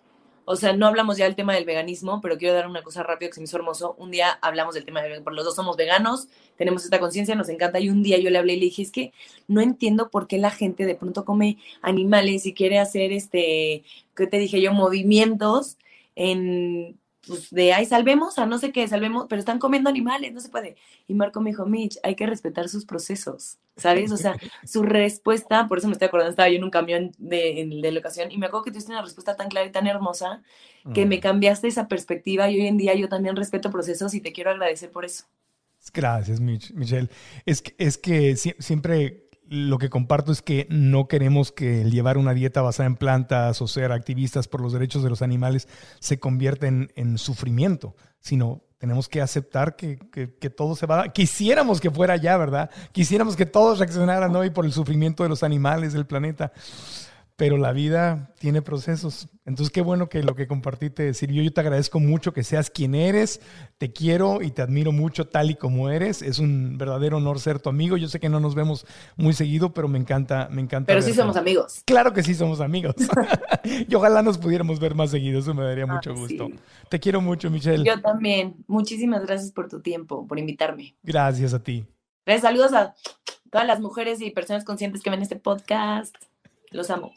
[SPEAKER 5] o sea, no hablamos ya del tema del veganismo, pero quiero dar una cosa rápido que se me hizo hermoso. Un día hablamos del tema del veganismo, los dos somos veganos, tenemos esta conciencia, nos encanta. Y un día yo le hablé y le dije, es que no entiendo por qué la gente de pronto come animales y quiere hacer, este, ¿qué te dije yo? Movimientos en pues de ahí salvemos a no sé qué, salvemos, pero están comiendo animales, no se puede. Y Marco me dijo, Mitch, hay que respetar sus procesos, ¿sabes? O sea, <laughs> su respuesta, por eso me estoy acordando, estaba yo en un camión de, en, de locación y me acuerdo que tuviste una respuesta tan clara y tan hermosa que me cambiaste esa perspectiva y hoy en día yo también respeto procesos y te quiero agradecer por eso.
[SPEAKER 3] Gracias, Mitch, Michelle. Es que, es que siempre lo que comparto es que no queremos que el llevar una dieta basada en plantas o ser activistas por los derechos de los animales se convierta en, sufrimiento, sino tenemos que aceptar que, todo se va a... Quisiéramos que fuera ya, ¿verdad? Quisiéramos que todos reaccionaran hoy por el sufrimiento de los animales del planeta pero la vida tiene procesos. Entonces, qué bueno que lo que compartiste sirvió. Yo te agradezco mucho que seas quien eres. Te quiero y te admiro mucho tal y como eres. Es un verdadero honor ser tu amigo. Yo sé que no nos vemos muy seguido, pero me encanta, me encanta.
[SPEAKER 5] Pero sí somos amigos.
[SPEAKER 3] Claro que sí somos amigos. <laughs> y ojalá nos pudiéramos ver más seguido. Eso me daría ah, mucho gusto. Te quiero mucho, Michelle.
[SPEAKER 5] Yo también. Muchísimas gracias por tu tiempo, por invitarme.
[SPEAKER 3] Gracias a ti.
[SPEAKER 5] saludos a todas las mujeres y personas conscientes que ven este podcast. Los amo.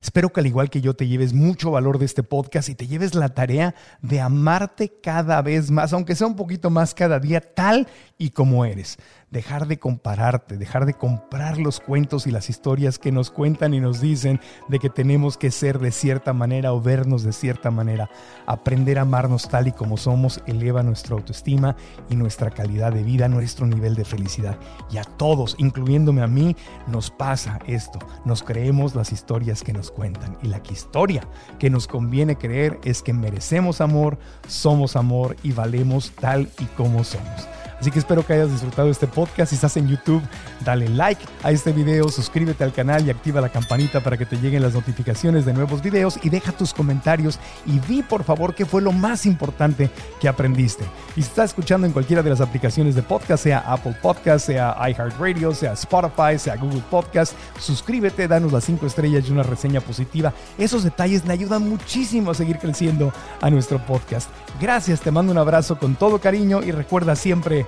[SPEAKER 3] Espero que al igual que yo te lleves mucho valor de este podcast y te lleves la tarea de amarte cada vez más, aunque sea un poquito más cada día, tal y como eres dejar de compararte, dejar de comprar los cuentos y las historias que nos cuentan y nos dicen de que tenemos que ser de cierta manera o vernos de cierta manera. Aprender a amarnos tal y como somos eleva nuestra autoestima y nuestra calidad de vida, nuestro nivel de felicidad. Y a todos, incluyéndome a mí, nos pasa esto. Nos creemos las historias que nos cuentan. Y la historia que nos conviene creer es que merecemos amor, somos amor y valemos tal y como somos. Así que espero que hayas disfrutado este podcast. Si estás en YouTube, dale like a este video, suscríbete al canal y activa la campanita para que te lleguen las notificaciones de nuevos videos y deja tus comentarios y di por favor qué fue lo más importante que aprendiste. Y si estás escuchando en cualquiera de las aplicaciones de podcast, sea Apple Podcast, sea iHeartRadio, sea Spotify, sea Google Podcast, suscríbete, danos las cinco estrellas y una reseña positiva. Esos detalles le ayudan muchísimo a seguir creciendo a nuestro podcast. Gracias, te mando un abrazo con todo cariño y recuerda siempre